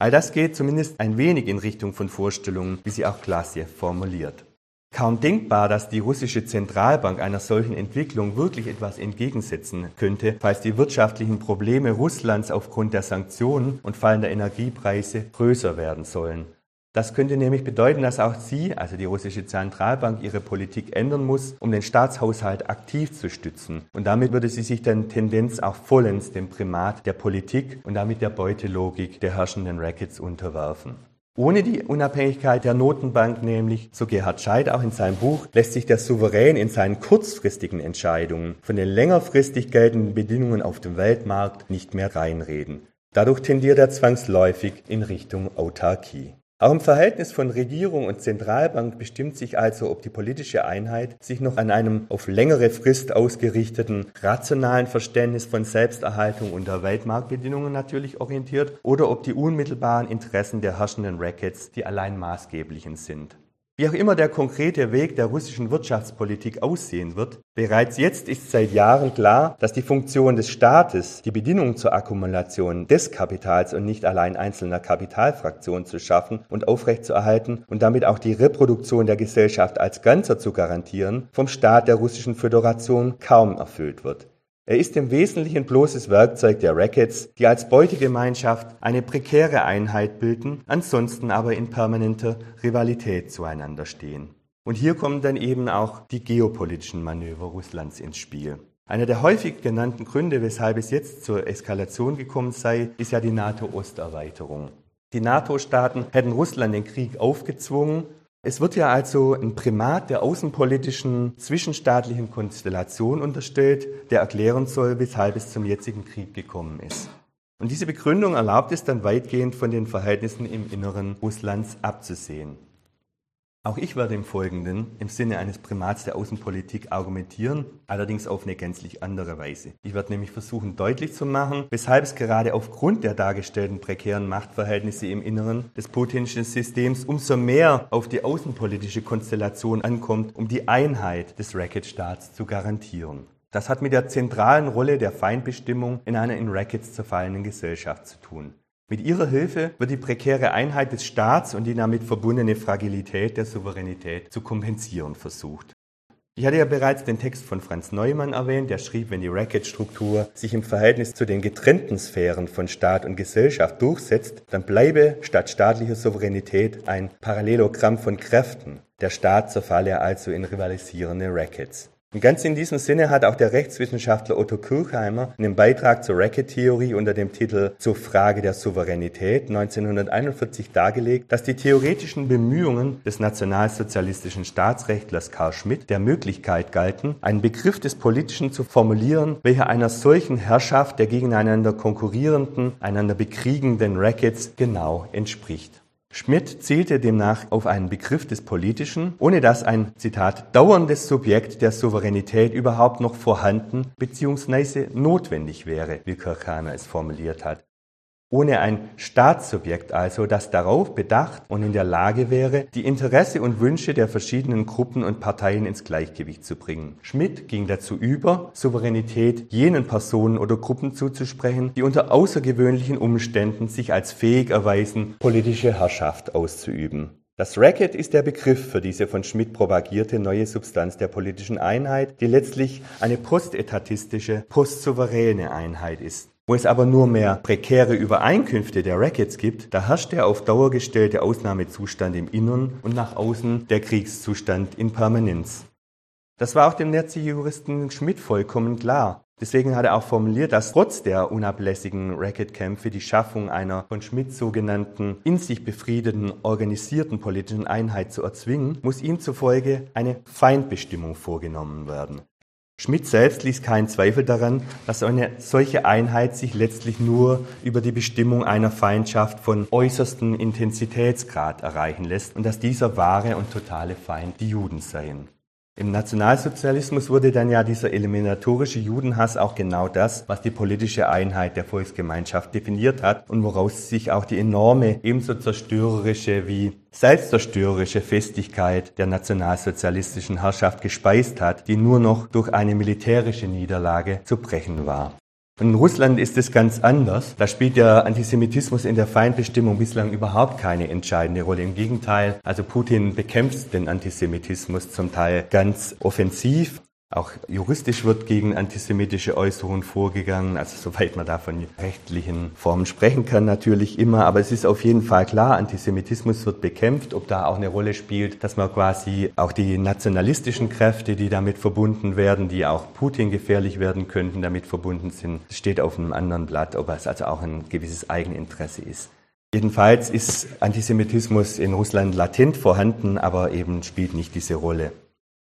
All das geht zumindest ein wenig in Richtung von Vorstellungen, wie sie auch Glasjew formuliert. Kaum denkbar, dass die russische Zentralbank einer solchen Entwicklung wirklich etwas entgegensetzen könnte, falls die wirtschaftlichen Probleme Russlands aufgrund der Sanktionen und fallender Energiepreise größer werden sollen. Das könnte nämlich bedeuten, dass auch sie, also die russische Zentralbank, ihre Politik ändern muss, um den Staatshaushalt aktiv zu stützen. Und damit würde sie sich dann Tendenz auch vollends dem Primat der Politik und damit der Beutelogik der herrschenden Rackets unterwerfen. Ohne die Unabhängigkeit der Notenbank nämlich, so Gerhard Scheid auch in seinem Buch, lässt sich der Souverän in seinen kurzfristigen Entscheidungen von den längerfristig geltenden Bedingungen auf dem Weltmarkt nicht mehr reinreden. Dadurch tendiert er zwangsläufig in Richtung Autarkie. Auch im Verhältnis von Regierung und Zentralbank bestimmt sich also, ob die politische Einheit sich noch an einem auf längere Frist ausgerichteten rationalen Verständnis von Selbsterhaltung unter Weltmarktbedingungen natürlich orientiert oder ob die unmittelbaren Interessen der herrschenden Rackets die allein maßgeblichen sind. Wie auch immer der konkrete Weg der russischen Wirtschaftspolitik aussehen wird, bereits jetzt ist seit Jahren klar, dass die Funktion des Staates, die Bedingungen zur Akkumulation des Kapitals und nicht allein einzelner Kapitalfraktionen zu schaffen und aufrechtzuerhalten und damit auch die Reproduktion der Gesellschaft als Ganzer zu garantieren, vom Staat der Russischen Föderation kaum erfüllt wird. Er ist im Wesentlichen bloßes Werkzeug der Rackets, die als Beutegemeinschaft eine prekäre Einheit bilden, ansonsten aber in permanenter Rivalität zueinander stehen. Und hier kommen dann eben auch die geopolitischen Manöver Russlands ins Spiel. Einer der häufig genannten Gründe, weshalb es jetzt zur Eskalation gekommen sei, ist ja die NATO-Osterweiterung. Die NATO-Staaten hätten Russland den Krieg aufgezwungen es wird ja also ein Primat der außenpolitischen zwischenstaatlichen Konstellation unterstellt, der erklären soll, weshalb es zum jetzigen Krieg gekommen ist. Und diese Begründung erlaubt es dann weitgehend von den Verhältnissen im Inneren Russlands abzusehen. Auch ich werde im Folgenden im Sinne eines Primats der Außenpolitik argumentieren, allerdings auf eine gänzlich andere Weise. Ich werde nämlich versuchen deutlich zu machen, weshalb es gerade aufgrund der dargestellten prekären Machtverhältnisse im Inneren des putinschen Systems umso mehr auf die außenpolitische Konstellation ankommt, um die Einheit des Racketstaats zu garantieren. Das hat mit der zentralen Rolle der Feindbestimmung in einer in Rackets zerfallenen Gesellschaft zu tun. Mit ihrer Hilfe wird die prekäre Einheit des Staats und die damit verbundene Fragilität der Souveränität zu kompensieren versucht. Ich hatte ja bereits den Text von Franz Neumann erwähnt, der schrieb, wenn die Racket-Struktur sich im Verhältnis zu den getrennten Sphären von Staat und Gesellschaft durchsetzt, dann bleibe statt staatlicher Souveränität ein Parallelogramm von Kräften. Der Staat zerfalle also in rivalisierende Rackets. Und ganz in diesem Sinne hat auch der Rechtswissenschaftler Otto Kirchheimer in einem Beitrag zur Racket-Theorie unter dem Titel Zur Frage der Souveränität 1941 dargelegt, dass die theoretischen Bemühungen des nationalsozialistischen Staatsrechtlers Karl Schmidt der Möglichkeit galten, einen Begriff des Politischen zu formulieren, welcher einer solchen Herrschaft der gegeneinander konkurrierenden, einander bekriegenden Rackets genau entspricht. Schmidt zielte demnach auf einen Begriff des Politischen, ohne dass ein, Zitat, dauerndes Subjekt der Souveränität überhaupt noch vorhanden bzw. notwendig wäre, wie Kirchheimer es formuliert hat ohne ein Staatssubjekt also, das darauf bedacht und in der Lage wäre, die Interesse und Wünsche der verschiedenen Gruppen und Parteien ins Gleichgewicht zu bringen. Schmidt ging dazu über, Souveränität jenen Personen oder Gruppen zuzusprechen, die unter außergewöhnlichen Umständen sich als fähig erweisen, politische Herrschaft auszuüben. Das Racket ist der Begriff für diese von Schmidt propagierte neue Substanz der politischen Einheit, die letztlich eine postetatistische, postsouveräne Einheit ist. Wo es aber nur mehr prekäre Übereinkünfte der Rackets gibt, da herrscht der auf Dauer gestellte Ausnahmezustand im Innern und nach außen der Kriegszustand in Permanenz. Das war auch dem Nazi-Juristen Schmidt vollkommen klar. Deswegen hat er auch formuliert, dass trotz der unablässigen Racketkämpfe die Schaffung einer von Schmidt sogenannten in sich befriedeten organisierten politischen Einheit zu erzwingen, muss ihm zufolge eine Feindbestimmung vorgenommen werden. Schmidt selbst ließ keinen Zweifel daran, dass eine solche Einheit sich letztlich nur über die Bestimmung einer Feindschaft von äußerstem Intensitätsgrad erreichen lässt und dass dieser wahre und totale Feind die Juden seien. Im Nationalsozialismus wurde dann ja dieser eliminatorische Judenhass auch genau das, was die politische Einheit der Volksgemeinschaft definiert hat und woraus sich auch die enorme, ebenso zerstörerische wie selbstzerstörerische Festigkeit der nationalsozialistischen Herrschaft gespeist hat, die nur noch durch eine militärische Niederlage zu brechen war. In Russland ist es ganz anders. Da spielt der Antisemitismus in der Feindbestimmung bislang überhaupt keine entscheidende Rolle. Im Gegenteil, also Putin bekämpft den Antisemitismus zum Teil ganz offensiv. Auch juristisch wird gegen antisemitische Äußerungen vorgegangen, also soweit man da von rechtlichen Formen sprechen kann, natürlich immer. Aber es ist auf jeden Fall klar, Antisemitismus wird bekämpft. Ob da auch eine Rolle spielt, dass man quasi auch die nationalistischen Kräfte, die damit verbunden werden, die auch Putin gefährlich werden könnten, damit verbunden sind, steht auf einem anderen Blatt, ob es also auch ein gewisses Eigeninteresse ist. Jedenfalls ist Antisemitismus in Russland latent vorhanden, aber eben spielt nicht diese Rolle.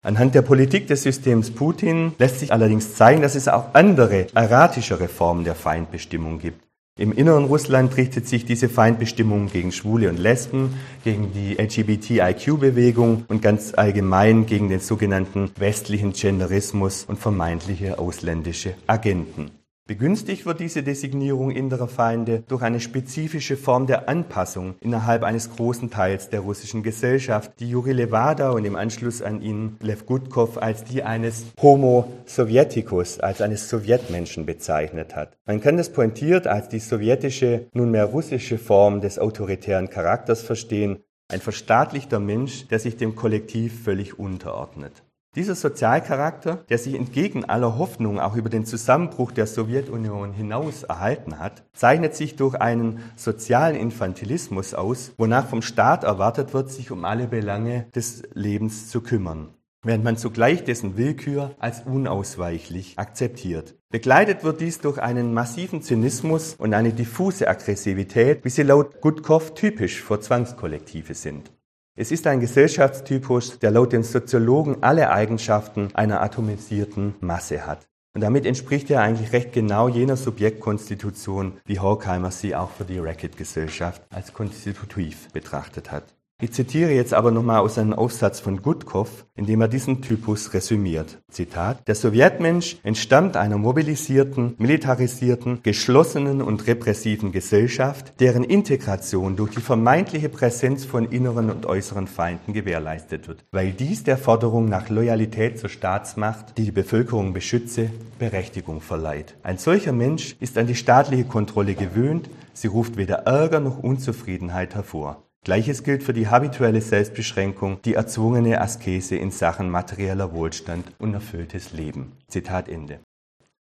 Anhand der Politik des Systems Putin lässt sich allerdings zeigen, dass es auch andere, erratischere Formen der Feindbestimmung gibt. Im inneren Russland richtet sich diese Feindbestimmung gegen Schwule und Lesben, gegen die LGBTIQ-Bewegung und ganz allgemein gegen den sogenannten westlichen Genderismus und vermeintliche ausländische Agenten. Begünstigt wird diese Designierung innerer Feinde durch eine spezifische Form der Anpassung innerhalb eines großen Teils der russischen Gesellschaft, die Juri Levada und im Anschluss an ihn Lev Gutkov als die eines Homo Sovieticus, als eines Sowjetmenschen bezeichnet hat. Man kann das pointiert als die sowjetische, nunmehr russische Form des autoritären Charakters verstehen, ein verstaatlichter Mensch, der sich dem Kollektiv völlig unterordnet. Dieser Sozialcharakter, der sich entgegen aller Hoffnung auch über den Zusammenbruch der Sowjetunion hinaus erhalten hat, zeichnet sich durch einen sozialen Infantilismus aus, wonach vom Staat erwartet wird, sich um alle Belange des Lebens zu kümmern während man zugleich dessen Willkür als unausweichlich akzeptiert. Begleitet wird dies durch einen massiven Zynismus und eine diffuse Aggressivität, wie sie laut Gutkov typisch für Zwangskollektive sind. Es ist ein Gesellschaftstypus, der laut den Soziologen alle Eigenschaften einer atomisierten Masse hat. Und damit entspricht er eigentlich recht genau jener Subjektkonstitution, wie Horkheimer sie auch für die Racket-Gesellschaft als konstitutiv betrachtet hat. Ich zitiere jetzt aber nochmal aus einem Aufsatz von Gutkov, in dem er diesen Typus resümiert. Zitat. Der Sowjetmensch entstammt einer mobilisierten, militarisierten, geschlossenen und repressiven Gesellschaft, deren Integration durch die vermeintliche Präsenz von inneren und äußeren Feinden gewährleistet wird, weil dies der Forderung nach Loyalität zur Staatsmacht, die die Bevölkerung beschütze, Berechtigung verleiht. Ein solcher Mensch ist an die staatliche Kontrolle gewöhnt, sie ruft weder Ärger noch Unzufriedenheit hervor. Gleiches gilt für die habituelle Selbstbeschränkung, die erzwungene Askese in Sachen materieller Wohlstand und erfülltes Leben. Zitat Ende.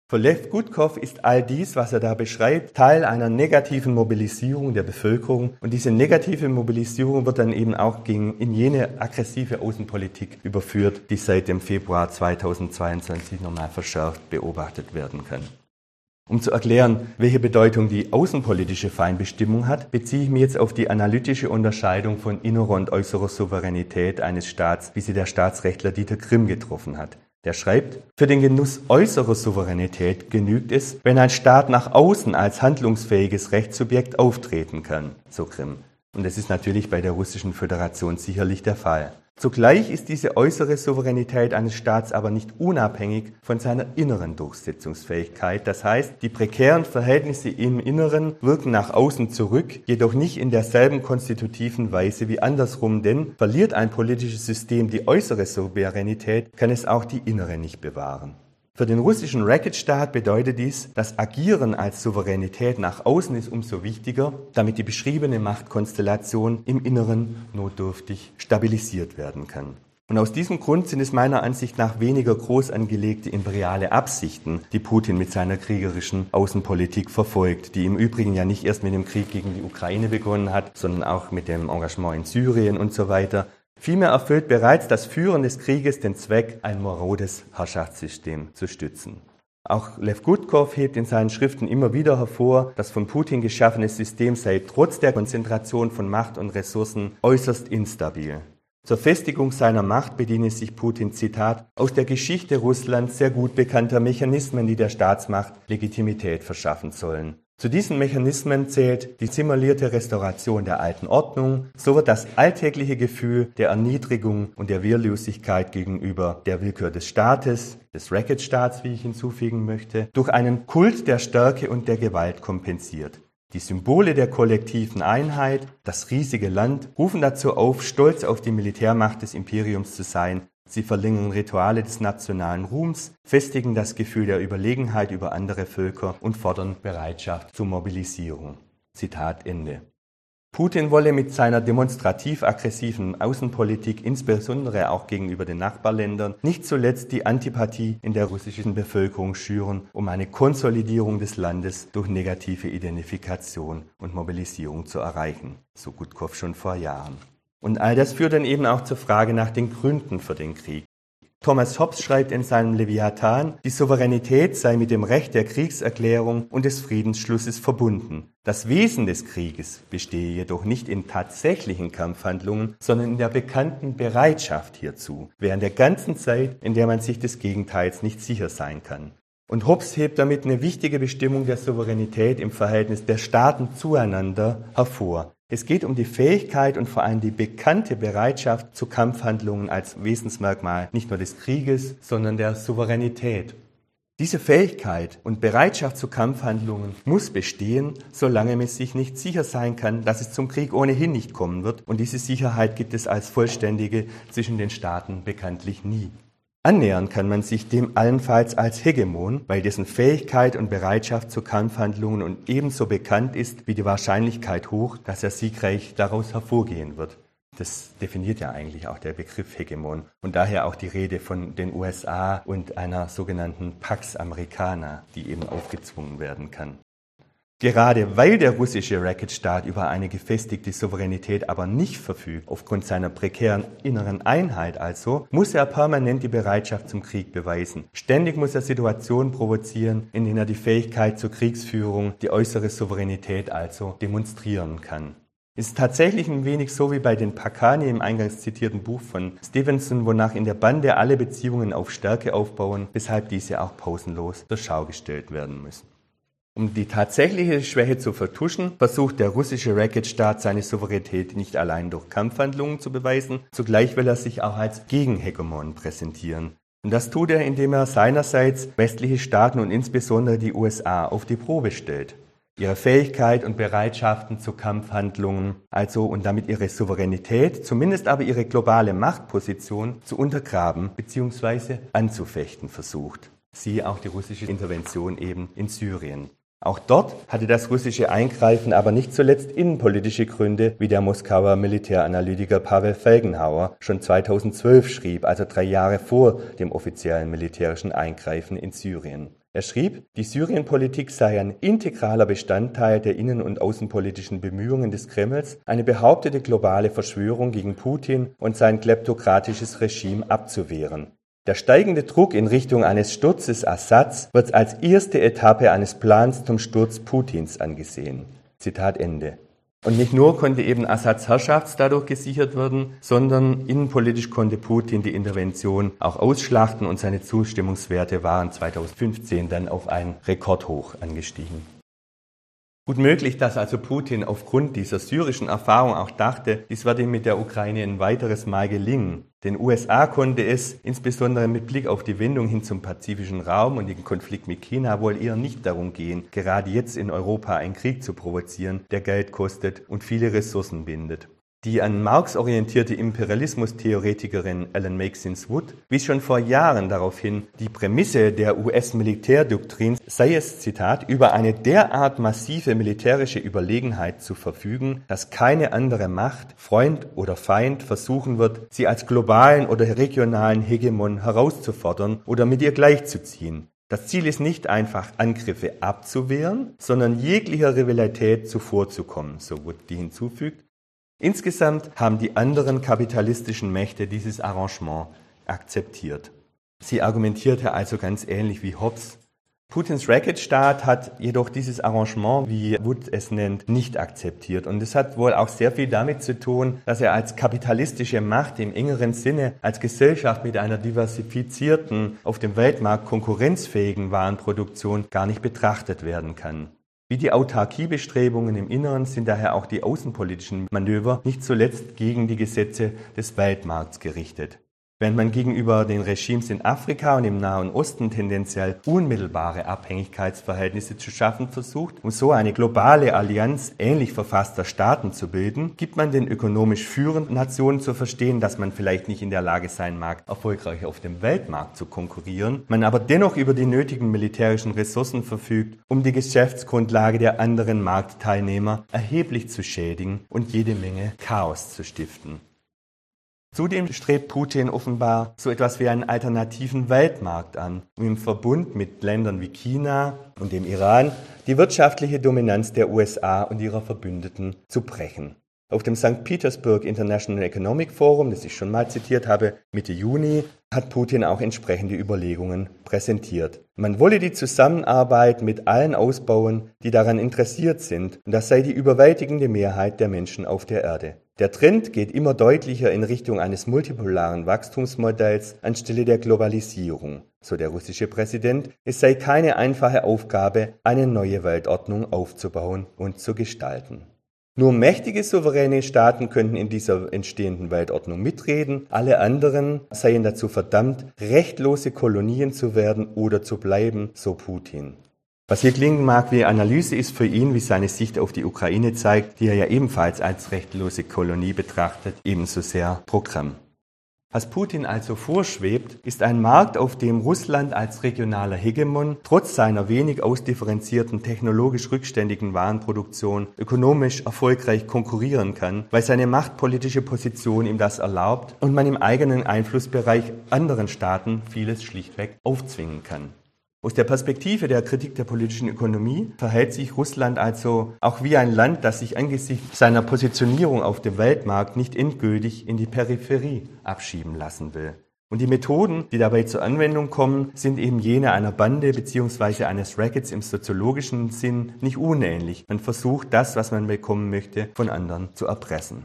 Für Lev Gutkov ist all dies, was er da beschreibt, Teil einer negativen Mobilisierung der Bevölkerung und diese negative Mobilisierung wird dann eben auch gegen, in jene aggressive Außenpolitik überführt, die seit dem Februar 2022 nochmal verschärft beobachtet werden kann. Um zu erklären, welche Bedeutung die außenpolitische Feinbestimmung hat, beziehe ich mich jetzt auf die analytische Unterscheidung von innerer und äußerer Souveränität eines Staats, wie sie der Staatsrechtler Dieter Grimm getroffen hat. Der schreibt, für den Genuss äußerer Souveränität genügt es, wenn ein Staat nach außen als handlungsfähiges Rechtssubjekt auftreten kann, so Grimm. Und das ist natürlich bei der Russischen Föderation sicherlich der Fall. Zugleich ist diese äußere Souveränität eines Staats aber nicht unabhängig von seiner inneren Durchsetzungsfähigkeit. Das heißt, die prekären Verhältnisse im Inneren wirken nach außen zurück, jedoch nicht in derselben konstitutiven Weise wie andersrum, denn verliert ein politisches System die äußere Souveränität, kann es auch die innere nicht bewahren. Für den russischen Racketstaat bedeutet dies, das Agieren als Souveränität nach außen ist umso wichtiger, damit die beschriebene Machtkonstellation im Inneren notdürftig stabilisiert werden kann. Und aus diesem Grund sind es meiner Ansicht nach weniger groß angelegte imperiale Absichten, die Putin mit seiner kriegerischen Außenpolitik verfolgt, die im Übrigen ja nicht erst mit dem Krieg gegen die Ukraine begonnen hat, sondern auch mit dem Engagement in Syrien und so weiter, Vielmehr erfüllt bereits das Führen des Krieges den Zweck, ein marodes Herrschaftssystem zu stützen. Auch Lev Gutkov hebt in seinen Schriften immer wieder hervor, das von Putin geschaffene System sei trotz der Konzentration von Macht und Ressourcen äußerst instabil. Zur Festigung seiner Macht bediene sich Putin, Zitat, aus der Geschichte Russlands sehr gut bekannter Mechanismen, die der Staatsmacht Legitimität verschaffen sollen. Zu diesen Mechanismen zählt die simulierte Restauration der alten Ordnung, so wird das alltägliche Gefühl der Erniedrigung und der Wehrlosigkeit gegenüber der Willkür des Staates, des Racketstaats, wie ich hinzufügen möchte, durch einen Kult der Stärke und der Gewalt kompensiert. Die Symbole der kollektiven Einheit, das riesige Land, rufen dazu auf, stolz auf die Militärmacht des Imperiums zu sein Sie verlängern Rituale des nationalen Ruhms, festigen das Gefühl der Überlegenheit über andere Völker und fordern Bereitschaft zur Mobilisierung. Zitat Ende. Putin wolle mit seiner demonstrativ aggressiven Außenpolitik, insbesondere auch gegenüber den Nachbarländern, nicht zuletzt die Antipathie in der russischen Bevölkerung schüren, um eine Konsolidierung des Landes durch negative Identifikation und Mobilisierung zu erreichen, so Gutkow schon vor Jahren. Und all das führt dann eben auch zur Frage nach den Gründen für den Krieg. Thomas Hobbes schreibt in seinem Leviathan, die Souveränität sei mit dem Recht der Kriegserklärung und des Friedensschlusses verbunden. Das Wesen des Krieges bestehe jedoch nicht in tatsächlichen Kampfhandlungen, sondern in der bekannten Bereitschaft hierzu, während der ganzen Zeit, in der man sich des Gegenteils nicht sicher sein kann. Und Hobbes hebt damit eine wichtige Bestimmung der Souveränität im Verhältnis der Staaten zueinander hervor. Es geht um die Fähigkeit und vor allem die bekannte Bereitschaft zu Kampfhandlungen als Wesensmerkmal nicht nur des Krieges, sondern der Souveränität. Diese Fähigkeit und Bereitschaft zu Kampfhandlungen muss bestehen, solange man sich nicht sicher sein kann, dass es zum Krieg ohnehin nicht kommen wird. Und diese Sicherheit gibt es als vollständige zwischen den Staaten bekanntlich nie. Annähern kann man sich dem allenfalls als Hegemon, weil dessen Fähigkeit und Bereitschaft zu Kampfhandlungen und ebenso bekannt ist wie die Wahrscheinlichkeit hoch, dass er siegreich daraus hervorgehen wird. Das definiert ja eigentlich auch der Begriff Hegemon und daher auch die Rede von den USA und einer sogenannten Pax Americana, die eben aufgezwungen werden kann. Gerade weil der russische Racketstaat über eine gefestigte Souveränität aber nicht verfügt, aufgrund seiner prekären inneren Einheit also, muss er permanent die Bereitschaft zum Krieg beweisen. Ständig muss er Situationen provozieren, in denen er die Fähigkeit zur Kriegsführung, die äußere Souveränität also demonstrieren kann. Ist tatsächlich ein wenig so wie bei den Pakani im eingangs zitierten Buch von Stevenson, wonach in der Bande alle Beziehungen auf Stärke aufbauen, weshalb diese auch pausenlos zur Schau gestellt werden müssen. Um die tatsächliche Schwäche zu vertuschen, versucht der russische Racketstaat seine Souveränität nicht allein durch Kampfhandlungen zu beweisen, zugleich will er sich auch als Gegenhegemon präsentieren. Und das tut er, indem er seinerseits westliche Staaten und insbesondere die USA auf die Probe stellt. Ihre Fähigkeit und Bereitschaften zu Kampfhandlungen, also und damit ihre Souveränität, zumindest aber ihre globale Machtposition zu untergraben bzw. anzufechten versucht. Siehe auch die russische Intervention eben in Syrien. Auch dort hatte das russische Eingreifen aber nicht zuletzt innenpolitische Gründe, wie der Moskauer Militäranalytiker Pavel Felgenhauer schon 2012 schrieb, also drei Jahre vor dem offiziellen militärischen Eingreifen in Syrien. Er schrieb, die Syrienpolitik sei ein integraler Bestandteil der innen- und außenpolitischen Bemühungen des Kremls, eine behauptete globale Verschwörung gegen Putin und sein kleptokratisches Regime abzuwehren. Der steigende Druck in Richtung eines Sturzes Assads wird als erste Etappe eines Plans zum Sturz Putins angesehen. Zitat Ende. Und nicht nur konnte eben Assads Herrschaft dadurch gesichert werden, sondern innenpolitisch konnte Putin die Intervention auch ausschlachten und seine Zustimmungswerte waren 2015 dann auf ein Rekordhoch angestiegen. Gut möglich, dass also Putin aufgrund dieser syrischen Erfahrung auch dachte, dies werde ihm mit der Ukraine ein weiteres Mal gelingen. Den USA konnte es, insbesondere mit Blick auf die Wendung hin zum pazifischen Raum und den Konflikt mit China, wohl eher nicht darum gehen, gerade jetzt in Europa einen Krieg zu provozieren, der Geld kostet und viele Ressourcen bindet. Die an Marx orientierte Imperialismustheoretikerin Ellen Maxins Wood wies schon vor Jahren darauf hin, die Prämisse der US-Militärdoktrin sei es, Zitat, über eine derart massive militärische Überlegenheit zu verfügen, dass keine andere Macht, Freund oder Feind versuchen wird, sie als globalen oder regionalen Hegemon herauszufordern oder mit ihr gleichzuziehen. Das Ziel ist nicht einfach, Angriffe abzuwehren, sondern jeglicher Rivalität zuvorzukommen, so Wood die hinzufügt, Insgesamt haben die anderen kapitalistischen Mächte dieses Arrangement akzeptiert. Sie argumentierte also ganz ähnlich wie Hobbes. Putins Racketstaat hat jedoch dieses Arrangement, wie Wood es nennt, nicht akzeptiert. Und es hat wohl auch sehr viel damit zu tun, dass er als kapitalistische Macht im engeren Sinne, als Gesellschaft mit einer diversifizierten, auf dem Weltmarkt konkurrenzfähigen Warenproduktion gar nicht betrachtet werden kann. Wie die Autarkiebestrebungen im Inneren sind daher auch die außenpolitischen Manöver nicht zuletzt gegen die Gesetze des Weltmarkts gerichtet. Während man gegenüber den Regimes in Afrika und im Nahen Osten tendenziell unmittelbare Abhängigkeitsverhältnisse zu schaffen versucht, um so eine globale Allianz ähnlich verfasster Staaten zu bilden, gibt man den ökonomisch führenden Nationen zu verstehen, dass man vielleicht nicht in der Lage sein mag, erfolgreich auf dem Weltmarkt zu konkurrieren, man aber dennoch über die nötigen militärischen Ressourcen verfügt, um die Geschäftsgrundlage der anderen Marktteilnehmer erheblich zu schädigen und jede Menge Chaos zu stiften. Zudem strebt Putin offenbar so etwas wie einen alternativen Weltmarkt an, um im Verbund mit Ländern wie China und dem Iran die wirtschaftliche Dominanz der USA und ihrer Verbündeten zu brechen. Auf dem St. Petersburg International Economic Forum, das ich schon mal zitiert habe, Mitte Juni, hat Putin auch entsprechende Überlegungen präsentiert. Man wolle die Zusammenarbeit mit allen ausbauen, die daran interessiert sind, und das sei die überwältigende Mehrheit der Menschen auf der Erde. Der Trend geht immer deutlicher in Richtung eines multipolaren Wachstumsmodells anstelle der Globalisierung, so der russische Präsident. Es sei keine einfache Aufgabe, eine neue Weltordnung aufzubauen und zu gestalten. Nur mächtige souveräne Staaten könnten in dieser entstehenden Weltordnung mitreden, alle anderen seien dazu verdammt, rechtlose Kolonien zu werden oder zu bleiben, so Putin. Was hier klingen mag wie Analyse, ist für ihn, wie seine Sicht auf die Ukraine zeigt, die er ja ebenfalls als rechtlose Kolonie betrachtet, ebenso sehr Programm. Was Putin also vorschwebt, ist ein Markt, auf dem Russland als regionaler Hegemon trotz seiner wenig ausdifferenzierten technologisch rückständigen Warenproduktion ökonomisch erfolgreich konkurrieren kann, weil seine machtpolitische Position ihm das erlaubt und man im eigenen Einflussbereich anderen Staaten vieles schlichtweg aufzwingen kann. Aus der Perspektive der Kritik der politischen Ökonomie verhält sich Russland also auch wie ein Land, das sich angesichts seiner Positionierung auf dem Weltmarkt nicht endgültig in die Peripherie abschieben lassen will. Und die Methoden, die dabei zur Anwendung kommen, sind eben jene einer Bande bzw. eines Rackets im soziologischen Sinn nicht unähnlich. Man versucht das, was man bekommen möchte, von anderen zu erpressen.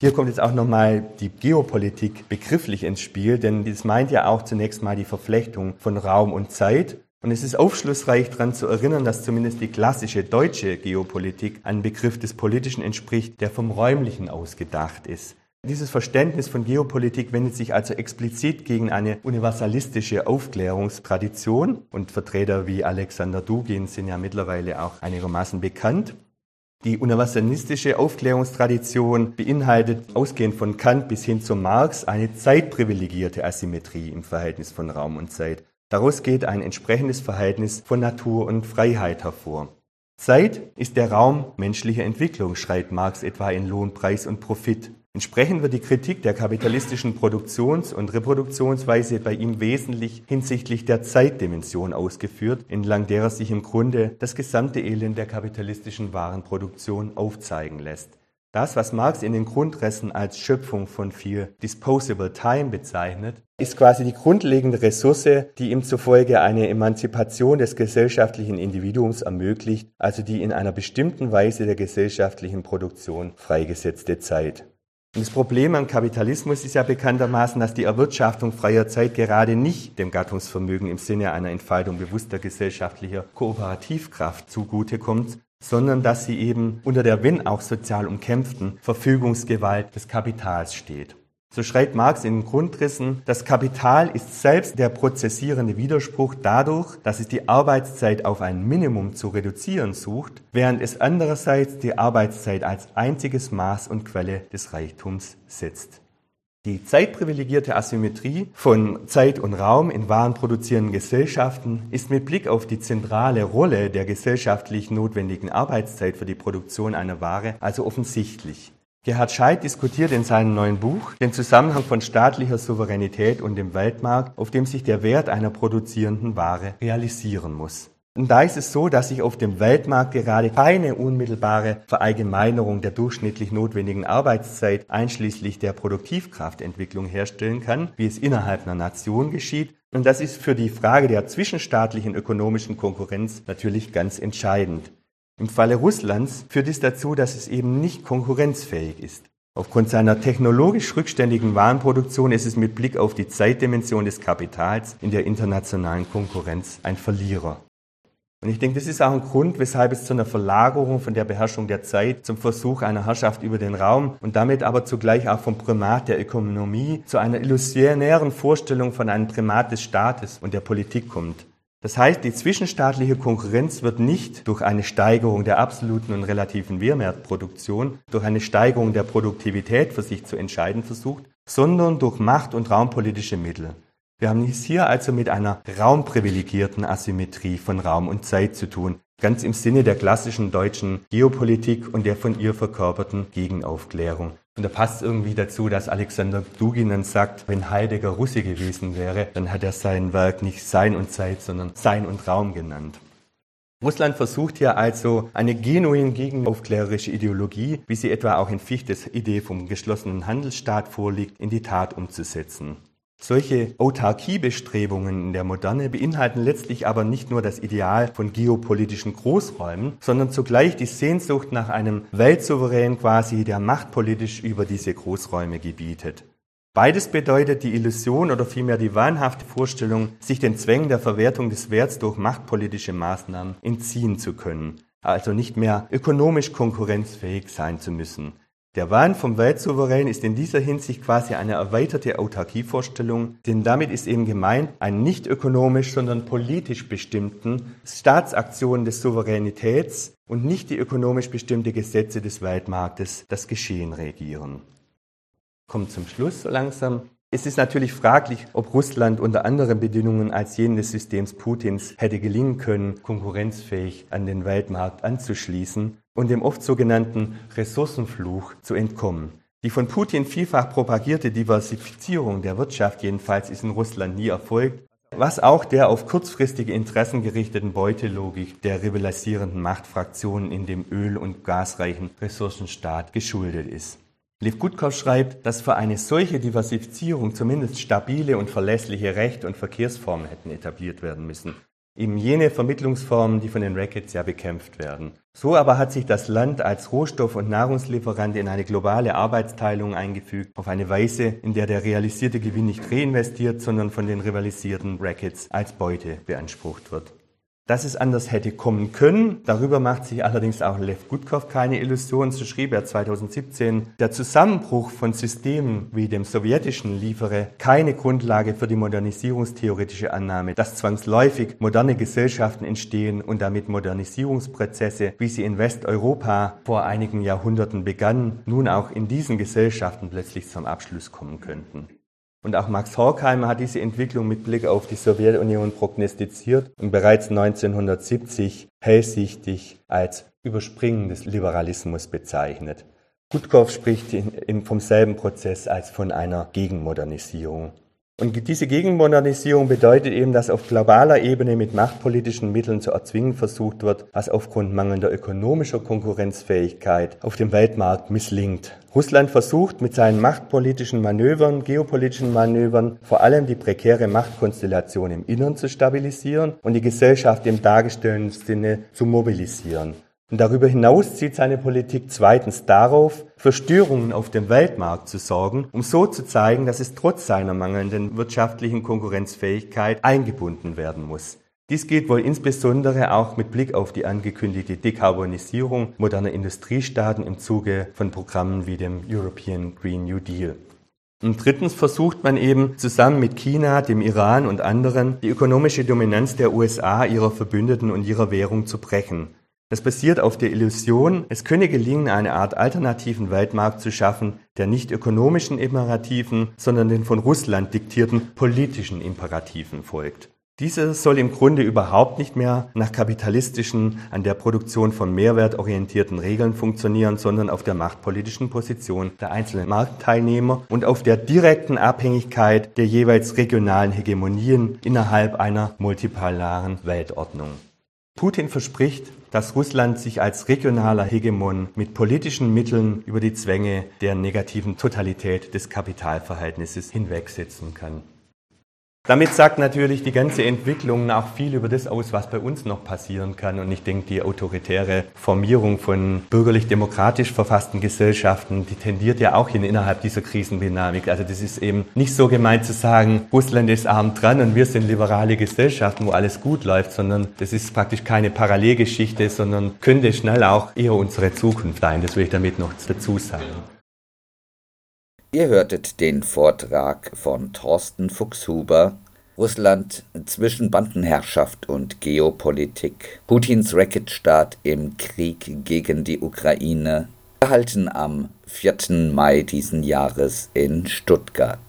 Hier kommt jetzt auch nochmal die Geopolitik begrifflich ins Spiel, denn das meint ja auch zunächst mal die Verflechtung von Raum und Zeit und es ist aufschlussreich daran zu erinnern, dass zumindest die klassische deutsche Geopolitik ein Begriff des Politischen entspricht, der vom Räumlichen ausgedacht ist. Dieses Verständnis von Geopolitik wendet sich also explizit gegen eine universalistische Aufklärungstradition und Vertreter wie Alexander Dugin sind ja mittlerweile auch einigermaßen bekannt. Die universalistische Aufklärungstradition beinhaltet, ausgehend von Kant bis hin zu Marx, eine zeitprivilegierte Asymmetrie im Verhältnis von Raum und Zeit. Daraus geht ein entsprechendes Verhältnis von Natur und Freiheit hervor. Zeit ist der Raum menschlicher Entwicklung, schreibt Marx etwa in Lohn, Preis und Profit. Entsprechend wird die Kritik der kapitalistischen Produktions- und Reproduktionsweise bei ihm wesentlich hinsichtlich der Zeitdimension ausgeführt, entlang derer sich im Grunde das gesamte Elend der kapitalistischen Warenproduktion aufzeigen lässt. Das, was Marx in den Grundrissen als Schöpfung von viel Disposable Time bezeichnet, ist quasi die grundlegende Ressource, die ihm zufolge eine Emanzipation des gesellschaftlichen Individuums ermöglicht, also die in einer bestimmten Weise der gesellschaftlichen Produktion freigesetzte Zeit. Und das Problem am Kapitalismus ist ja bekanntermaßen, dass die Erwirtschaftung freier Zeit gerade nicht dem Gattungsvermögen im Sinne einer Entfaltung bewusster gesellschaftlicher Kooperativkraft zugutekommt, sondern dass sie eben unter der, wenn auch sozial umkämpften, Verfügungsgewalt des Kapitals steht. So schreibt Marx in den Grundrissen, das Kapital ist selbst der prozessierende Widerspruch dadurch, dass es die Arbeitszeit auf ein Minimum zu reduzieren sucht, während es andererseits die Arbeitszeit als einziges Maß und Quelle des Reichtums setzt. Die zeitprivilegierte Asymmetrie von Zeit und Raum in warenproduzierenden Gesellschaften ist mit Blick auf die zentrale Rolle der gesellschaftlich notwendigen Arbeitszeit für die Produktion einer Ware also offensichtlich. Gerhard Scheidt diskutiert in seinem neuen Buch den Zusammenhang von staatlicher Souveränität und dem Weltmarkt, auf dem sich der Wert einer produzierenden Ware realisieren muss. Und da ist es so, dass sich auf dem Weltmarkt gerade keine unmittelbare Verallgemeinerung der durchschnittlich notwendigen Arbeitszeit einschließlich der Produktivkraftentwicklung herstellen kann, wie es innerhalb einer Nation geschieht. Und das ist für die Frage der zwischenstaatlichen ökonomischen Konkurrenz natürlich ganz entscheidend. Im Falle Russlands führt es dazu, dass es eben nicht konkurrenzfähig ist. Aufgrund seiner technologisch rückständigen Warenproduktion ist es mit Blick auf die Zeitdimension des Kapitals in der internationalen Konkurrenz ein Verlierer. Und ich denke, das ist auch ein Grund, weshalb es zu einer Verlagerung von der Beherrschung der Zeit zum Versuch einer Herrschaft über den Raum und damit aber zugleich auch vom Primat der Ökonomie zu einer illusionären Vorstellung von einem Primat des Staates und der Politik kommt. Das heißt, die zwischenstaatliche Konkurrenz wird nicht durch eine Steigerung der absoluten und relativen Mehrwertproduktion, durch eine Steigerung der Produktivität für sich zu entscheiden versucht, sondern durch Macht- und raumpolitische Mittel. Wir haben es hier also mit einer raumprivilegierten Asymmetrie von Raum und Zeit zu tun, ganz im Sinne der klassischen deutschen Geopolitik und der von ihr verkörperten Gegenaufklärung. Und da passt irgendwie dazu, dass Alexander Dugin sagt, wenn Heidegger Russe gewesen wäre, dann hat er sein Werk nicht Sein und Zeit, sondern Sein und Raum genannt. Russland versucht hier also eine genuin gegenaufklärerische Ideologie, wie sie etwa auch in Fichtes Idee vom geschlossenen Handelsstaat vorliegt, in die Tat umzusetzen. Solche Autarkiebestrebungen in der Moderne beinhalten letztlich aber nicht nur das Ideal von geopolitischen Großräumen, sondern zugleich die Sehnsucht nach einem Weltsouverän quasi, der machtpolitisch über diese Großräume gebietet. Beides bedeutet die Illusion oder vielmehr die wahnhafte Vorstellung, sich den Zwängen der Verwertung des Werts durch machtpolitische Maßnahmen entziehen zu können, also nicht mehr ökonomisch konkurrenzfähig sein zu müssen. Der Wahn vom Weltsouverän ist in dieser Hinsicht quasi eine erweiterte Autarkievorstellung, denn damit ist eben gemeint, einen nicht ökonomisch, sondern politisch bestimmten Staatsaktionen des Souveränitäts und nicht die ökonomisch bestimmte Gesetze des Weltmarktes das Geschehen regieren. Kommt zum Schluss so langsam. Es ist natürlich fraglich, ob Russland unter anderen Bedingungen als jene des Systems Putins hätte gelingen können, konkurrenzfähig an den Weltmarkt anzuschließen und dem oft sogenannten Ressourcenfluch zu entkommen. Die von Putin vielfach propagierte Diversifizierung der Wirtschaft jedenfalls ist in Russland nie erfolgt, was auch der auf kurzfristige Interessen gerichteten Beutelogik der rivalisierenden Machtfraktionen in dem öl- und gasreichen Ressourcenstaat geschuldet ist. Lev Gutkov schreibt, dass für eine solche Diversifizierung zumindest stabile und verlässliche Recht- und Verkehrsformen hätten etabliert werden müssen eben jene Vermittlungsformen, die von den Rackets ja bekämpft werden. So aber hat sich das Land als Rohstoff- und Nahrungslieferant in eine globale Arbeitsteilung eingefügt, auf eine Weise, in der der realisierte Gewinn nicht reinvestiert, sondern von den rivalisierten Rackets als Beute beansprucht wird. Dass es anders hätte kommen können, darüber macht sich allerdings auch Lev Gutkov keine Illusionen. So schrieb er 2017, der Zusammenbruch von Systemen wie dem sowjetischen liefere keine Grundlage für die modernisierungstheoretische Annahme, dass zwangsläufig moderne Gesellschaften entstehen und damit Modernisierungsprozesse, wie sie in Westeuropa vor einigen Jahrhunderten begannen, nun auch in diesen Gesellschaften plötzlich zum Abschluss kommen könnten. Und auch Max Horkheimer hat diese Entwicklung mit Blick auf die Sowjetunion prognostiziert und bereits 1970 hellsichtig als Überspringen des Liberalismus bezeichnet. Gutkov spricht vom selben Prozess als von einer Gegenmodernisierung. Und diese Gegenmodernisierung bedeutet eben, dass auf globaler Ebene mit machtpolitischen Mitteln zu erzwingen versucht wird, was aufgrund mangelnder ökonomischer Konkurrenzfähigkeit auf dem Weltmarkt misslingt. Russland versucht mit seinen machtpolitischen Manövern, geopolitischen Manövern vor allem die prekäre Machtkonstellation im Innern zu stabilisieren und die Gesellschaft im dargestellten Sinne zu mobilisieren. Und darüber hinaus zielt seine Politik zweitens darauf, für Störungen auf dem Weltmarkt zu sorgen, um so zu zeigen, dass es trotz seiner mangelnden wirtschaftlichen Konkurrenzfähigkeit eingebunden werden muss. Dies geht wohl insbesondere auch mit Blick auf die angekündigte Dekarbonisierung moderner Industriestaaten im Zuge von Programmen wie dem European Green New Deal. Und drittens versucht man eben zusammen mit China, dem Iran und anderen die ökonomische Dominanz der USA, ihrer Verbündeten und ihrer Währung zu brechen. Das basiert auf der Illusion, es könne gelingen, eine Art alternativen Weltmarkt zu schaffen, der nicht ökonomischen Imperativen, sondern den von Russland diktierten politischen Imperativen folgt. Dieser soll im Grunde überhaupt nicht mehr nach kapitalistischen, an der Produktion von Mehrwert orientierten Regeln funktionieren, sondern auf der machtpolitischen Position der einzelnen Marktteilnehmer und auf der direkten Abhängigkeit der jeweils regionalen Hegemonien innerhalb einer multipolaren Weltordnung. Putin verspricht, dass Russland sich als regionaler Hegemon mit politischen Mitteln über die Zwänge der negativen Totalität des Kapitalverhältnisses hinwegsetzen kann. Damit sagt natürlich die ganze Entwicklung auch viel über das aus, was bei uns noch passieren kann. Und ich denke, die autoritäre Formierung von bürgerlich-demokratisch verfassten Gesellschaften, die tendiert ja auch in, innerhalb dieser Krisendynamik. Also das ist eben nicht so gemeint zu sagen, Russland ist arm dran und wir sind liberale Gesellschaften, wo alles gut läuft, sondern das ist praktisch keine Parallelgeschichte, sondern könnte schnell auch eher unsere Zukunft sein. Das will ich damit noch dazu sagen. Ihr hörtet den Vortrag von Thorsten Fuchshuber Russland zwischen Bandenherrschaft und Geopolitik. Putins Racketstaat im Krieg gegen die Ukraine, gehalten am 4. Mai diesen Jahres in Stuttgart.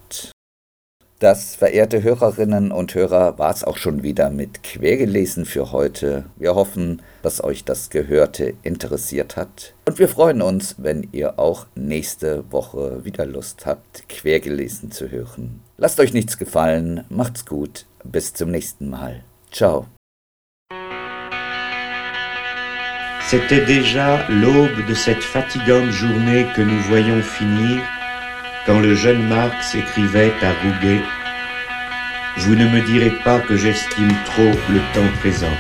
Das, verehrte Hörerinnen und Hörer, war es auch schon wieder mit Quergelesen für heute. Wir hoffen, dass euch das Gehörte interessiert hat. Und wir freuen uns, wenn ihr auch nächste Woche wieder Lust habt, Quergelesen zu hören. Lasst euch nichts gefallen, macht's gut, bis zum nächsten Mal. Ciao. C'était déjà l'aube de cette fatigante journée que nous voyons finir quand le jeune Marx écrivait à Rouget Vous ne me direz pas que j'estime trop le temps présent.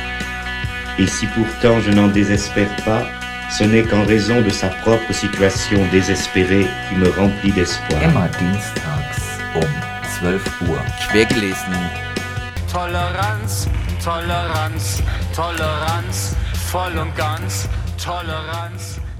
Et si pourtant je n'en désespère pas, ce n'est qu'en raison de sa propre situation désespérée qui me remplit d'espoir. Immer dienstags um 12 Uhr. Quergelesen. Toleranz, Toleranz, Toleranz, voll und ganz, Toleranz, Toleranz.